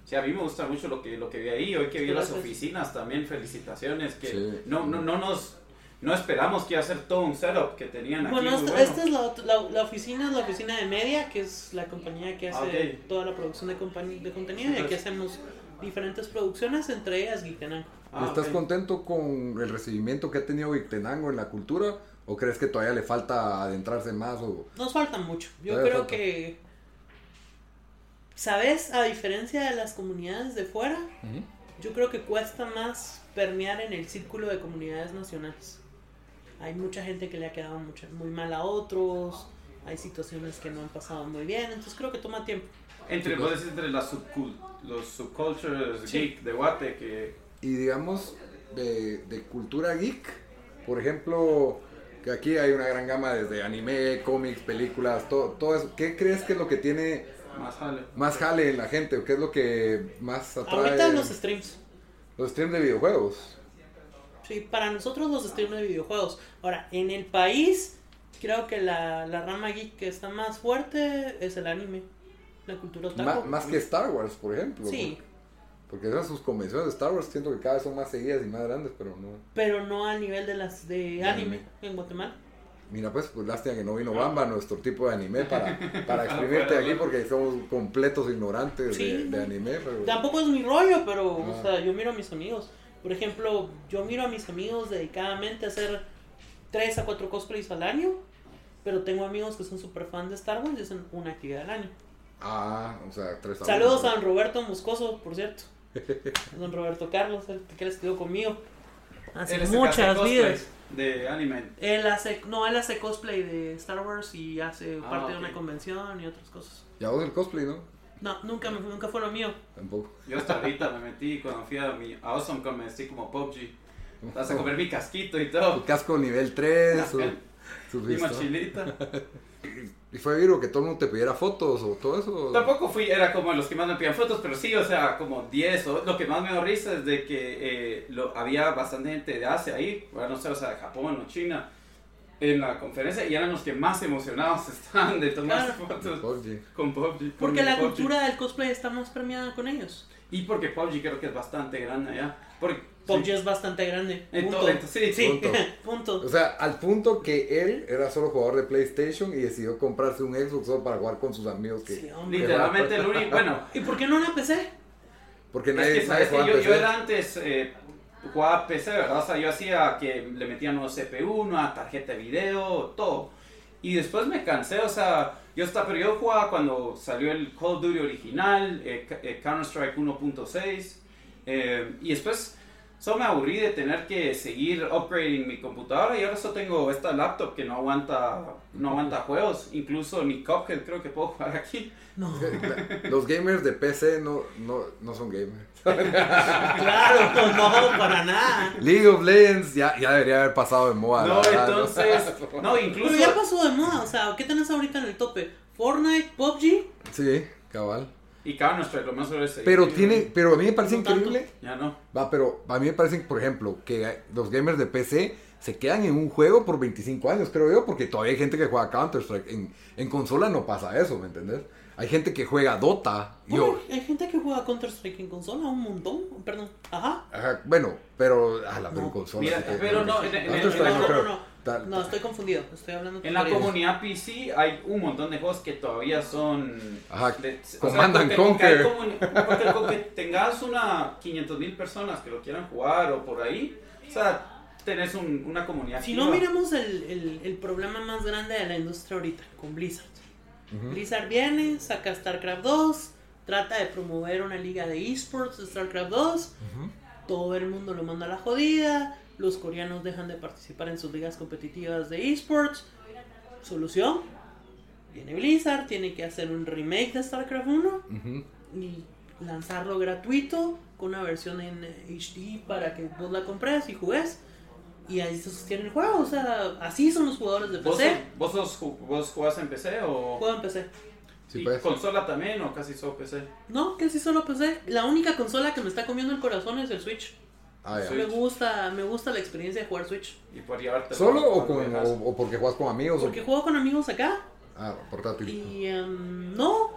sí, a mí me gusta mucho lo que, lo que vi ahí. Hoy que vi las Gracias. oficinas también, felicitaciones, que Sí. no, no, no nos... No esperamos que iba a ser todo un setup que tenían aquí. Bueno, esta, bueno. esta es la, la, la oficina, la oficina de media, que es la compañía que hace Ah, ok. toda la producción de, compañía, de contenido y aquí Entonces- hacemos diferentes producciones, entre ellas Geektenango. Ah, ¿Estás ok. contento con el recibimiento que ha tenido Victenango en la cultura? ¿O crees que todavía le falta adentrarse más? O... Nos falta mucho. Yo Todavía creo falta. que, ¿sabes? A diferencia de las comunidades de fuera, yo creo que cuesta más permear en el círculo de comunidades nacionales. Hay mucha gente que le ha quedado mucho, muy mal a otros, hay situaciones que no han pasado muy bien, entonces creo que toma tiempo. Entre, vos decís, entre las subcul- los subcultures Sí. geek de Guate, que Y digamos, de, de cultura geek, por ejemplo, que aquí hay una gran gama desde anime, cómics, películas, todo, todo eso. ¿Qué crees que es lo que tiene más jale. más jale en la gente? ¿O qué es lo que más atrae? Ahorita los streams. Los streams de videojuegos. Sí, para nosotros los streams de videojuegos. Ahora, en el país, creo que la, la rama geek que está más fuerte es el anime. La cultura otaku. más que Star Wars, por ejemplo. Sí, Porque esas sus convenciones de Star Wars siento que cada vez son más seguidas y más grandes, pero no. pero no a nivel de las de De anime anime. en Guatemala. Mira, pues, pues lástima que no vino Bamba, nuestro tipo de anime, [LAUGHS] para, para exprimirte aquí porque somos completos ignorantes Sí, de, de anime. Pero... Tampoco es mi rollo, pero o Ah. sea, yo miro a mis amigos. Por ejemplo, yo miro a mis amigos dedicadamente a hacer 3 a 4 cosplays al año, pero tengo amigos que son super fan de Star Wars y hacen una actividad al año. Ah, o sea, tres Saludos a don Roberto Moscoso, por cierto. [LAUGHS] Don Roberto Carlos, el que él estudió conmigo. Hace Él muchas vidas. De anime. Él hace, no, él hace cosplay de Star Wars y hace Ah, parte de ok. una convención y otras cosas. Ya vos el cosplay, ¿no? No, nunca, me- nunca fue lo mío. Tampoco. Yo hasta ahorita me metí cuando fui a, mi, a AwesomeCon me como PUBG. Vas a comer mi casquito y Tu todo. casco nivel 3, su, su Mi mochilita. [LAUGHS] ¿Y fue Viro que todo el mundo te pidiera fotos o todo eso? Tampoco fui, era como los que más me pidían fotos, pero sí, o sea, como 10 o lo que más me dio risa es de que eh, lo, había bastante gente de Asia ahí, bueno, no sé, o sea, de Japón o China, en la conferencia y eran los que más emocionados [LAUGHS] estaban de tomar Claro. fotos PUBG. con PUBG. con Porque la PUBG. cultura del cosplay está más premiada con ellos. Y porque PUBG creo que es bastante grande allá. Porque, PUBG sí. es bastante grande. En Punto. todo- en- sí, sí, punto. [LAUGHS] punto. O sea, al punto que él era solo jugador de PlayStation y decidió comprarse un Xbox solo para jugar con sus amigos. Que, Sí, hombre. Literalmente el único, bueno, ¿Y por qué no una PC? Porque es nadie, que nadie sabes que yo, yo era antes, eh, jugaba PC, ¿verdad? O sea, yo hacía que le metía nuevo CPU, una tarjeta de video, todo. Y después me cansé, o sea, yo estaba, pero yo jugaba cuando salió el Call of Duty original, eh, eh, Counter-Strike 1.6, eh, y después solo me aburrí de tener que seguir upgrading mi computadora y ahora solo tengo esta laptop que no aguanta, no aguanta juegos, incluso ni Cuphead creo que puedo jugar aquí. No. [LAUGHS] Los gamers de PC no, no, no son gamers. Claro, no, para nada. League of Legends ya, ya debería haber pasado de moda. No, verdad, entonces, no, [LAUGHS] incluso... Pero ya pasó de moda, o sea, ¿qué tenés ahorita en el tope? Fortnite, PUBG, Sí, cabal. Y Counter-Strike, lo más sobre ese. Pero tiene, pero a mí me parece No tanto. increíble. Ya no. Va, pero a mí me parece, por ejemplo, que los gamers de PC se quedan en un juego por 25 años, creo yo, porque todavía hay gente que juega Counter-Strike. En, en consola no pasa eso, ¿me entendés? Hay gente que juega Dota. Yo, hay gente que juega Counter-Strike en consola, un montón, perdón. Ajá. ajá, bueno, pero a la No. consola. Mira, sí pero no, en- en- Counter-Strike en- no no, no. Tal- No, estoy confundido, estoy hablando En la comunidad PC hay un montón de juegos que todavía son. Ajá, de- Command and con que- Conquer. porque tengas una 500 mil personas que lo quieran jugar o por ahí, o sea, tenés un- una comunidad. Si activa. no miramos el, el, el problema más grande de la industria ahorita, con Blizzard. Blizzard viene, saca StarCraft 2, trata de promover una liga de esports de StarCraft 2, todo el mundo lo manda a la jodida, los coreanos dejan de participar en sus ligas competitivas de esports. Solución, viene Blizzard, tiene que hacer un remake de StarCraft 1 Ujú. y lanzarlo gratuito con una versión en HD para que vos la compres y jugues. Y ahí se sostiene el juego, o sea, así son los jugadores de ¿Vos, PC. vos, sos ju- vos jugás en PC o Juego en PC. Sí, y pues. consola también o casi solo PC? No, sí solo PC. La única consola que me está comiendo el corazón es el Switch. Ah, ya. Me gusta, me gusta la experiencia de jugar Switch. Y por llevarte ¿Solo o, con, o, o porque juegas con amigos? o- Porque juego con amigos acá Ah, portátil. y em, no,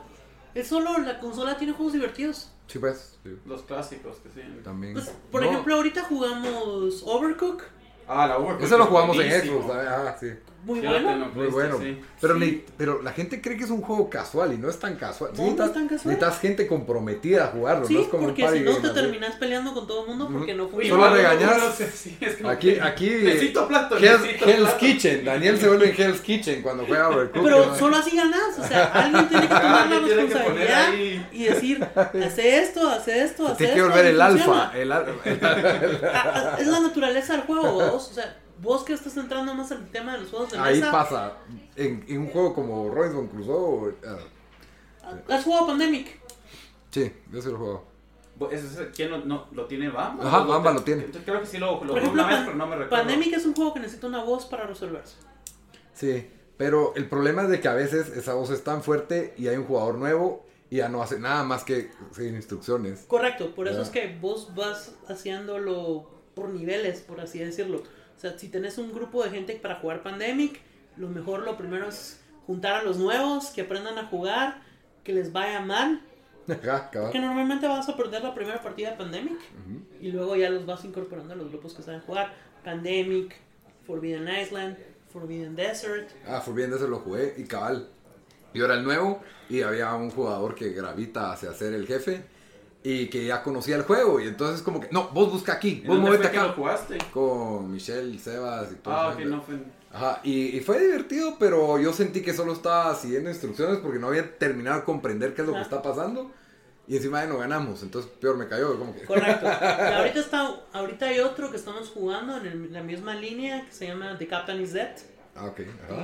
es solo la consola tiene juegos divertidos. Sí, pues. sí, Los clásicos que sí. también. Pues, por No, ejemplo, ahorita jugamos Overcook, Ah, la Overcooked Eso lo jugamos en. Xbox, ah, sí. Muy bueno. en Muy PlayStation, bueno. sí. Pero, Sí. ni- pero la gente cree que es un juego casual y no es tan casual. No, no es tan casual. Necesitas gente comprometida a jugarlo, no Sí, es como un porque si no te terminas peleando con todo el mundo porque no funciona. Solo mano, regañas. no sé, sí, es como Aquí, aquí. Necesito plato, Hell's, necesito Hell's plato. Kitchen. Daniel se vuelve en Hell's Kitchen cuando juega Overcooked. Pero ¿no? solo así ganas, o sea, alguien tiene que tomar la responsabilidad y decir, hace esto, hace esto, hace tiene que esto. volver el alfa. [LAUGHS] Es la naturaleza del juego, vos, o sea, vos que estás entrando más al tema de los juegos de ahí mesa, pasa. En, en un juego como Robinson Crusoe. ah, ¿has jugado Pandemic? sí, yo sí lo juego. ¿Ese es el- ¿Quién lo, no, lo tiene Bamba? Ajá, ¿O Bamba lo tiene. Yo Creo que sí lo, lo Por ejemplo, una vez, Pan- pero no me recuerdo. Pandemic es un juego que necesita una voz para resolverse. Sí, pero el problema es de que a veces esa voz es tan fuerte y hay un jugador nuevo y ya no hace nada más que seguir instrucciones. Correcto, por eso es que vos vas haciéndolo por niveles, por así decirlo. O sea, si tenés un grupo de gente para jugar Pandemic, lo mejor, lo primero es juntar a los nuevos, que aprendan a jugar, que les vaya mal. [LAUGHS] Ajá, cabal. Que normalmente vas a perder la primera partida de Pandemic y luego ya los vas incorporando a los grupos que saben jugar. Pandemic, Forbidden Island, Forbidden Desert. Ah, Forbidden Desert lo jugué y cabal. Yo era el nuevo y había un jugador que gravita hacia ser el jefe y que ya conocía el juego y entonces como que, no, vos busca aquí, ¿En vos movete fue que lo acá. jugaste? Con Michelle, Sebas y todo. Ah, ok, no fue Ajá, y, y fue divertido, pero yo sentí que solo estaba siguiendo instrucciones porque no había terminado de comprender qué es lo que está pasando. Y encima de no ganamos, entonces peor me cayó. Como que... Correcto. [LAUGHS] Y ahorita, está, ahorita hay otro que estamos jugando en el- la misma línea que se llama The Captain is Dead, Ah, ok. Ajá.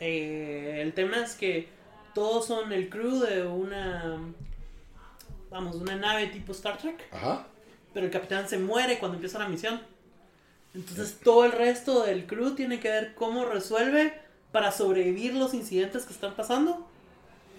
Eh, el tema es que todos son el crew de una, vamos, una nave tipo Star Trek, Ajá. pero el capitán se muere cuando empieza la misión. Entonces todo el resto del crew tiene que ver cómo resuelve para sobrevivir los incidentes que están pasando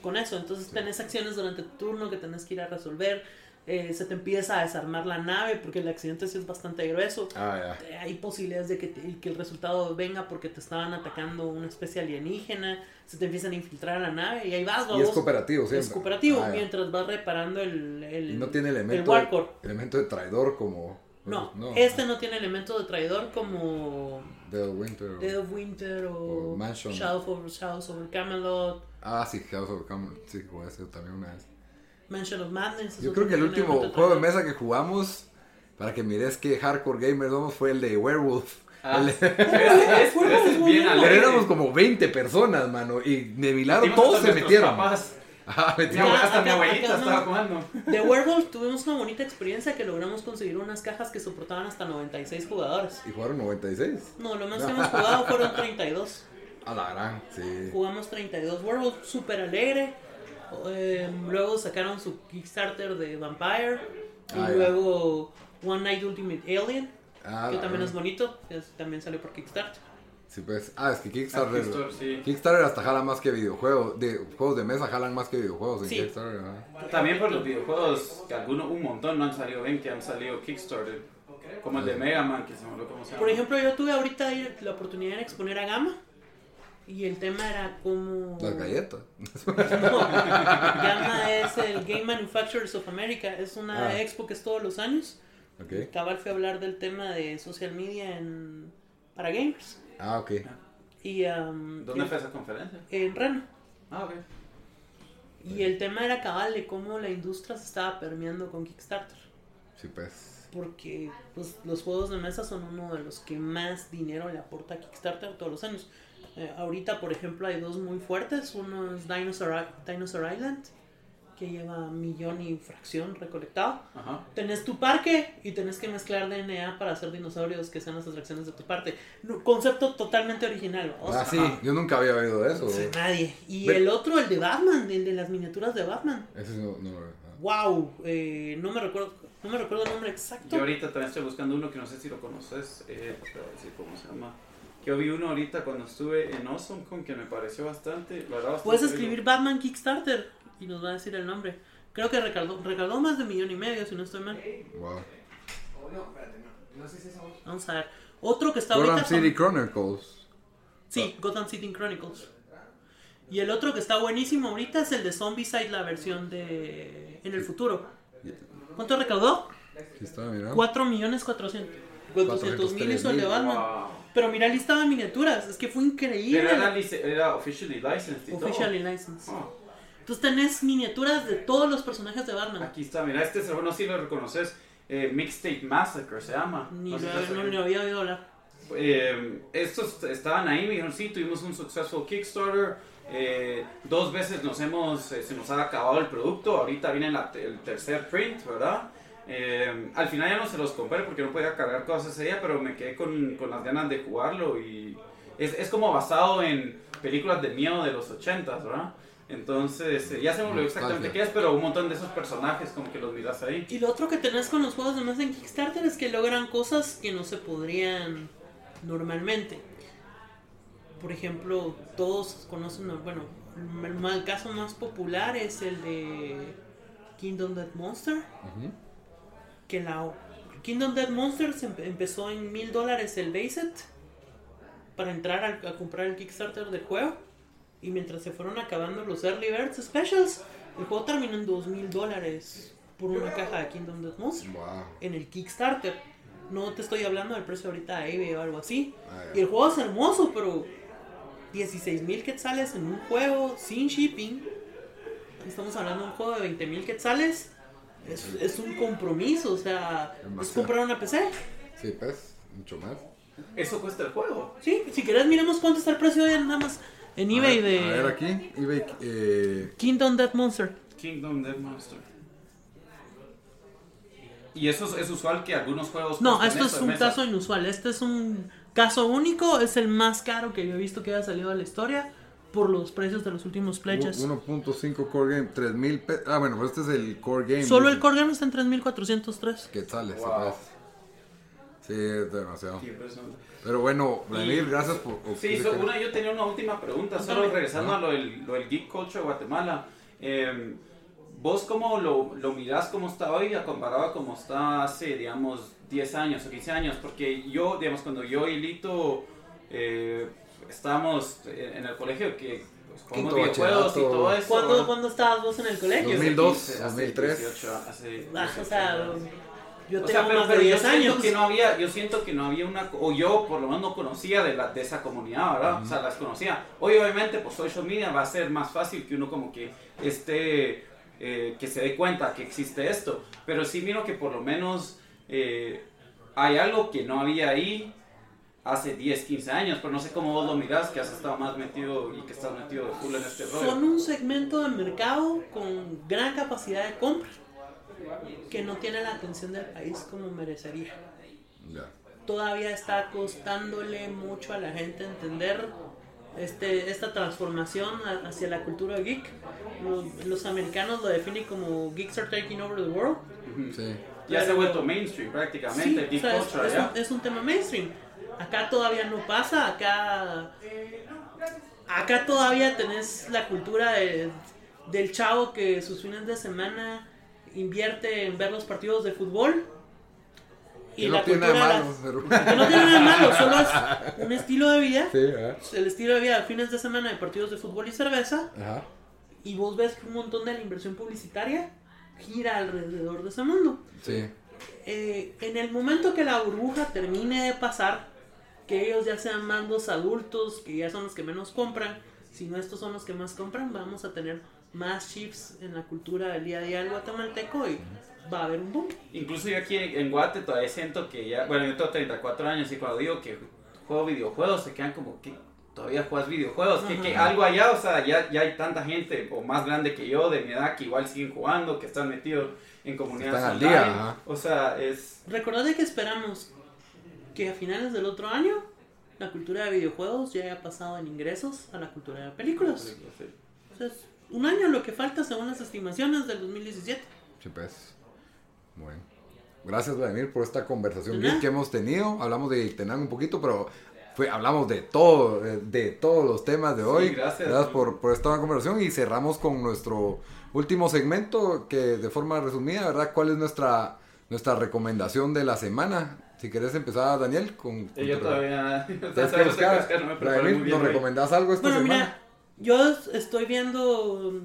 con eso. Entonces tenés acciones durante tu turno que tenés que ir a resolver. Eh, se te empieza a desarmar la nave porque el accidente sí es bastante grueso. Ah, ya. Eh, Hay posibilidades de que, te- que el resultado venga porque te estaban atacando una especie alienígena. Se te empiezan a infiltrar a la nave y ahí vas, Y es cooperativo siempre. Es cooperativo Ah, mientras vas reparando el, el, no tiene el elemento, Warcore. de, elemento de traidor como... No, este no tiene elemento de traidor como Dead of Winter. Dead of Winter o, O Mansion. Shadow over, Shadows over Camelot, Ah, sí, House of Cards. Sí, jugué ese también una vez. Mansion of Madness. es Yo creo que el último juego de mesa que jugamos, para que mires que hardcore gamers somos, fue el de Werewolf. Ah, El Pero éramos como 20 personas, mano. Y de milagro Metimos todos se metieron. papás. Metimos. abuela- hasta mi abuelita acá estaba jugando. De Werewolf tuvimos una bonita experiencia que logramos conseguir unas cajas que soportaban hasta 96 jugadores. Y jugaron 96. No, lo más que hemos jugado fueron [LAUGHS] 32. A la gran, sí. Jugamos 32 Werewolf, súper alegre. Eh, luego sacaron su Kickstarter de Vampire. Y Ah, luego One Night Ultimate Alien, Ah, que también es bonito. que es- también salió por Kickstarter. Sí, pues. Ah, es que Kickstarter. Kickstarter, sí. Kickstarter hasta jala más que videojuegos. De juegos de mesa jalan más que videojuegos en Sí. Kickstarter. También por los videojuegos, que algunos, un montón no han salido bien, que han salido Kickstarter. Como el de Mega Man, que se me olvidó cómo se llama. Por ejemplo, yo tuve ahorita la oportunidad de exponer a Gama. Y el tema era cómo... Las galletas. No, Gamma es el Game Manufacturers of America. Es una Ah. expo que es todos los años. Ok. Cabal fue a hablar del tema de social media en, para gamers. Ah, ok. Y, um, ¿Dónde fue esa conferencia? En Reno. Ah, ok. Y el tema era cabal de cómo la industria se estaba permeando con Kickstarter. Sí, pues. Porque pues, los juegos de mesa son uno de los que más dinero le aporta a Kickstarter todos los años. Eh, ahorita, por ejemplo, hay dos muy fuertes. Uno es Dinosaur, Dinosaur Island que lleva millón y fracción recolectado. Ajá. Tenés tu parque y tenés que mezclar DNA para hacer dinosaurios que sean las atracciones de tu parque. No, concepto totalmente original. o Ah, sí, yo nunca había oído eso. nadie. Y Ve- el otro, el de Batman, el de las miniaturas de Batman. Ese no, no, ah. Wow, eh, no me recuerdo, no me recuerdo el nombre exacto. Yo ahorita también estoy buscando uno que no sé si lo conoces, eh, te voy a decir cómo se llama. Que yo vi uno ahorita cuando estuve en Awesome Con que me pareció bastante, la verdad, bastante Puedes bello. escribir Batman Kickstarter y nos va a decir el nombre. Creo que recaudó, recaudó más de un millón y medio, si no estoy mal. Wow. Vamos a ver. Otro que está Gotham ahorita. son- City Chronicles. Sí, Gotham City Chronicles. Y el otro que está buenísimo ahorita es el de Zombicide, la versión de. en el futuro. ¿Cuánto recaudó? Aquí está, mira. 4 millones 400. 400 mil hizo el de Batman. Wow. Pero mira, listaba miniaturas. Es que fue increíble. Pero era, era officially licensed y todo. Officially licensed. Ah, Entonces tenés miniaturas de todos los personajes de Batman. aquí está, mira, este es bueno, sí lo reconoces. Eh, Mixtape Massacre se llama. Ni No sé lo, si no, había oído hablar. Eh, estos estaban ahí, me dijeron, sí, tuvimos un successful Kickstarter. eh, dos veces nos hemos, eh, se nos ha acabado el producto. Ahorita viene la- el tercer print, ¿verdad? Eh, al final ya no se los compré porque no podía cargar cosas ese día, pero me quedé con, con las ganas de jugarlo. Y es, es como basado en películas de miedo de los 80s, ¿verdad? Entonces, eh, ya se me olvidó exactamente Nostalgia. qué es, pero un montón de esos personajes como que los miras ahí. Y lo otro que tenés con los juegos de más en Kickstarter es que logran cosas que no se podrían normalmente. Por ejemplo, todos conocen, bueno, el, el caso más popular es el de Kingdom Dead Monster. Ujú. Que la Kingdom Dead Monster se empe- empezó en mil dólares el base set para entrar a, a comprar el Kickstarter del juego. Y mientras se fueron acabando los Early Birds Specials, el juego terminó en dos mil dólares por una caja de Kingdom Dead Monster Wow. en el Kickstarter. No te estoy hablando del precio ahorita de eBay o algo así. Ah, Y el juego es hermoso, pero 16 mil quetzales en un juego sin shipping. Estamos hablando de un juego de 20 mil quetzales. Es, es un compromiso, o sea, es comprar una PC. Sí, pues, mucho más. Eso cuesta el juego. Sí, si querés miremos cuánto está el precio de nada más en eBay a ver, A ver de aquí, eBay, eh, Kingdom Dead Monster. Kingdom Dead Monster. Y eso es, es usual que algunos juegos. No, esto es un caso inusual. Este es un caso único. Es el más caro que yo he visto que haya salido de la historia por los precios de los últimos pledges. 1.5 core game, 3000 pe- Ah, bueno, pues este es el core game. Solo el core game está en 3403. Que sale, Wow. Sí, es demasiado. Qué impresionante. Pero bueno, Y- Vladimir, gracias por. Sí, so- una, yo tenía una última pregunta, solo Cuéntame. regresando a lo del, lo del Geek Culture de Guatemala. Eh, ¿Vos cómo lo, lo mirás cómo está hoy a comparado a cómo está hace, digamos, 10 años o 15 años? Porque yo, digamos, cuando yo y Lito eh, estábamos en el colegio, que pues, jugamos Quinto videojuegos y todo eso. ¿Cuándo, ¿verdad? ¿Cuándo estabas vos en el colegio? 2002, Hace 2003. 18, hace Ah, o 18 sea, yo O tengo sea, pero, más de pero yo 10 siento años. que no había, yo siento que no había una, o yo por lo menos no conocía de, la, de esa comunidad, ¿verdad? O sea, las conocía. Hoy obviamente por social media va a ser más fácil que uno como que esté, eh, que se dé cuenta que existe esto. Pero sí miro que por lo menos eh, hay algo que no había ahí hace 10, 15 años, pero no sé cómo vos lo mirás, que has estado más metido y que estás metido de full en este rollo. Son un segmento de mercado con gran capacidad de compra que no tiene la atención del país como merecería. Ya. Todavía está costándole mucho a la gente entender este, esta transformación hacia la cultura geek. Los, los americanos lo definen como geeks are taking over the world. Sí. Ya se ha vuelto mainstream prácticamente, Sí, el geek o sea, es, culture es allá. un, es un tema mainstream. Acá todavía no pasa, acá acá todavía tenés la cultura de- del chavo que sus fines de semana invierte en ver los partidos de fútbol. Y Que la no tiene cultura nada de malo, pero. que no tiene nada malo, solo es un estilo de vida. Sí, ¿eh? El estilo de vida de fines de semana de partidos de fútbol y cerveza. Ajá. Y vos ves que un montón de la inversión publicitaria gira alrededor de ese mundo. Sí. Eh, en el momento que la burbuja termine de pasar, que ellos ya sean más los adultos, que ya son los que menos compran, si no estos son los que más compran, vamos a tener más chips en la cultura del día a día del guatemalteco y va a haber un boom. Incluso yo aquí en Guate todavía siento que ya, bueno, yo tengo 34 años y cuando digo que juego videojuegos se quedan como, ¿qué todavía juegas videojuegos, que, que algo allá, o sea, ya, ya hay tanta gente, o más grande que yo, de mi edad, que igual siguen jugando, que están metidos en comunidades Están al día, ajá. O sea, es... Recordad que esperamos que a finales del otro año la cultura de videojuegos ya haya pasado en ingresos a la cultura de películas. O sea, es un año lo que falta según las estimaciones del 2017. Sí, pues. Bueno. Gracias, Vladimir, por esta conversación que hemos tenido. Hablamos de Ictenang un poquito, pero fue, hablamos de todo, de, de todos los temas de hoy. gracias. por, por esta conversación y cerramos con nuestro último segmento, que de forma resumida, ¿verdad? ¿Cuál es nuestra, nuestra recomendación de la semana? Si querés empezar, Daniel, con... con Eh, yo todavía... [LAUGHS] ¿Tienes todavía que no sé buscar? qué no me preparé Vladimir, muy bien ¿nos recomendás algo esta Bueno, semana? mira, yo estoy viendo.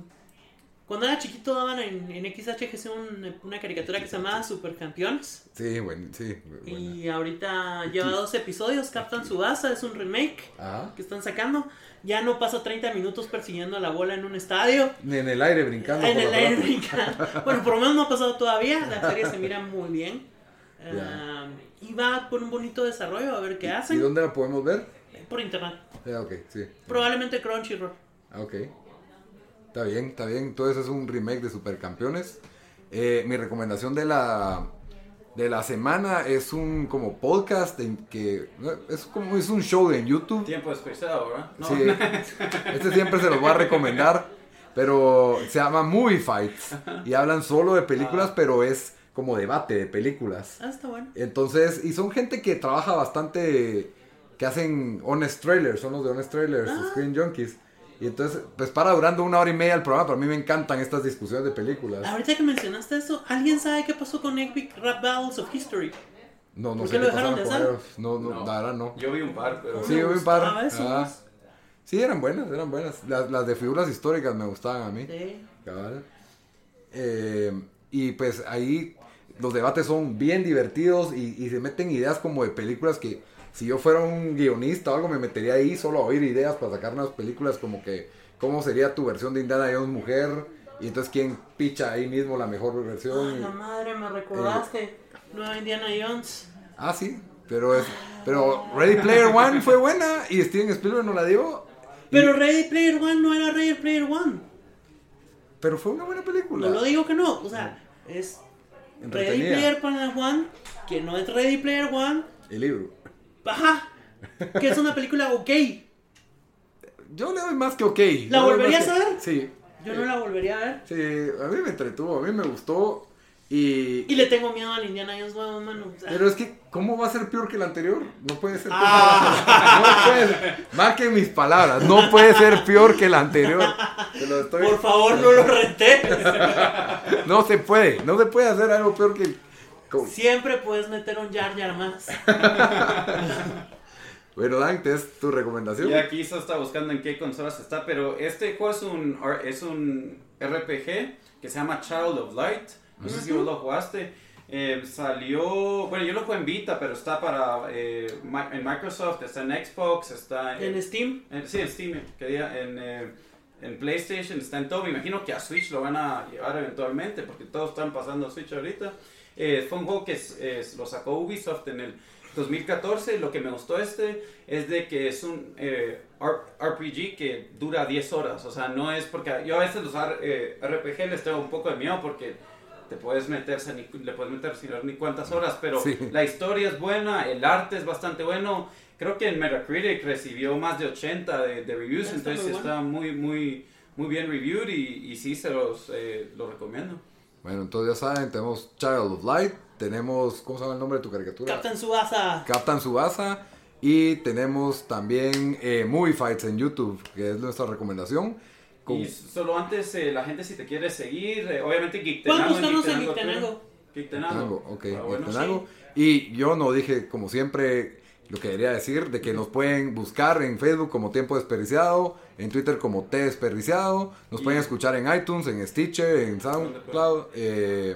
Cuando era chiquito daban en, en XHGC un- una caricatura que se llamaba Supercampeones. Sí, bueno, sí. buena. Y ahorita lleva dos episodios. Captain Subasa es un remake Ajá. que están sacando. Ya no pasa 30 minutos persiguiendo a la bola en un estadio. Ni en el aire brincando. En por el aire brincando. Bueno, por lo menos no ha pasado todavía. La [LAUGHS] serie se mira muy bien. Ah, y va con un bonito desarrollo a ver qué ¿Y hacen. dónde la podemos ver? Por internet. Ya, ok, sí. Probablemente Crunchyroll. Ah, ok. Está bien, está bien. Entonces es un remake de Supercampeones. Eh, mi recomendación de la de la semana es un como podcast en que es como es un show en YouTube. Tiempo desperdiciado, ¿verdad? No. Sí. Este siempre se los voy a recomendar, pero se llama Movie Fights y hablan solo de películas, Ah. pero es como debate de películas. Ah, está bueno. Entonces, y son gente que trabaja bastante, que hacen honest trailers, son los de honest trailers, Ah. Screen Junkies. Y entonces, pues para durando una hora y media el programa, pero a mí me encantan estas discusiones de películas. Ahorita que mencionaste eso, ¿alguien sabe qué pasó con Epic Rap Battles of History? No, no ¿Por sé qué qué lo dejaron de hacer? No, no, No. la verdad no. Yo vi un par, pero... Sí, yo vi un par. gustaba eso. Ah. Sí, eran buenas, eran buenas. Las, las de figuras históricas me gustaban a mí. Sí. Cabal. Eh, y pues ahí los debates son bien divertidos y, y se meten ideas como de películas que si yo fuera un guionista o algo me metería ahí solo a oír ideas para sacar unas películas como que cómo sería tu versión de Indiana Jones mujer y entonces quién picha ahí mismo la mejor versión. Ah, y- la madre, me recordaste. Nueva Indiana Jones. Ah, sí, pero es pero Ready Player One fue buena y Steven Spielberg no la dio. y- Pero Ready Player One no era Ready Player One. pero fue una buena película. No lo digo que no. O sea, es Ready Player One, que no es Ready Player One. El libro. Ajá. Que es una película ok. Yo le doy más que ok. ¿La volverías que- a ver? Sí. Yo no la volvería a ver. Sí, a mí me entretuvo, a mí me gustó. Y. Y le tengo miedo al Indiana Jones nuevo, mano. O sea, Pero es que, ¿cómo va a ser peor que el anterior? No puede ser peor. Ah. [LAUGHS] No puede. Marquen mis palabras, no puede ser peor que el anterior. Te lo estoy- por favor, no lo [LAUGHS] renté. No se puede, no se puede hacer algo peor que. Siempre puedes meter un Jar Jar más. [LAUGHS] Bueno, Dante, es tu recomendación. Y aquí se está buscando en qué consolas está, pero este juego es un, R- es un RPG que se llama Child of Light. No sé si vos lo jugaste. Eh, salió, bueno, yo lo jugué en Vita, pero está para eh, en Microsoft, está en Xbox, está En Steam. en- sí, en Steam, quería, en, eh, en PlayStation, está en todo. Me imagino que a Switch lo van a llevar eventualmente, porque todos están pasando a Switch ahorita. Eh, fue un juego que es- es- lo sacó Ubisoft en el 2014. Lo que me gustó este es de que es un eh, RPG que dura 10 horas. O sea, no es porque yo a veces los R- eh, RPG les tengo un poco de miedo porque te puedes meterse ni, le puedes meter sin ver ni cuántas horas, pero Sí. la historia es buena, el arte es bastante bueno. Creo que en Metacritic recibió más de 80 de, de reviews, Está entonces muy está muy, muy, muy bien reviewed y, y sí se los, eh, los recomiendo. Bueno, entonces ya saben, tenemos Child of Light, tenemos, ¿cómo se llama el nombre de tu caricatura? Captain Subasa. Captain Subasa. Y tenemos también eh, Movie Fights en YouTube, que es nuestra recomendación. Con- Y solo antes, eh, la gente si te quiere seguir, eh, obviamente Pueden Geektenango. buscarnos en Geektenango, Geektenango. Ok, Ah, bueno. Y yo no dije, como siempre, lo que debería decir, de que nos pueden buscar en Facebook como Tiempo Desperdiciado, en Twitter como T Desperdiciado, nos Y- pueden escuchar en iTunes, en Stitcher, en SoundCloud, eh,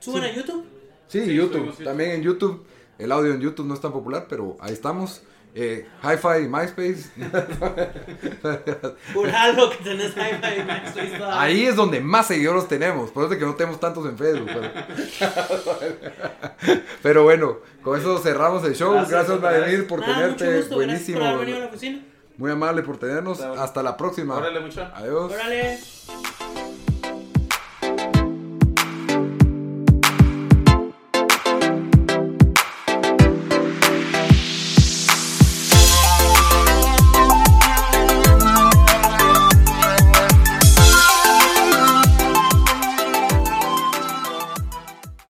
Suben a YouTube. sí, Sí, YouTube. también en YouTube. El audio en YouTube no es tan popular, pero ahí estamos. Eh, Hi-Fi, MySpace. [LAUGHS] Por algo que tenés hi-fi Twist todavía. Ahí es donde más seguidores tenemos. Por eso es que no tenemos tantos en Facebook. Pero, [LAUGHS] Pero bueno, con eso cerramos el show. Gracias Gracias, Vladimir, por Nada, mucho tenerte. gusto, Buenísimo. por haber venido a la oficina. Muy amable por tenernos. Hasta la próxima. Órale, mucho. Adiós. Órale.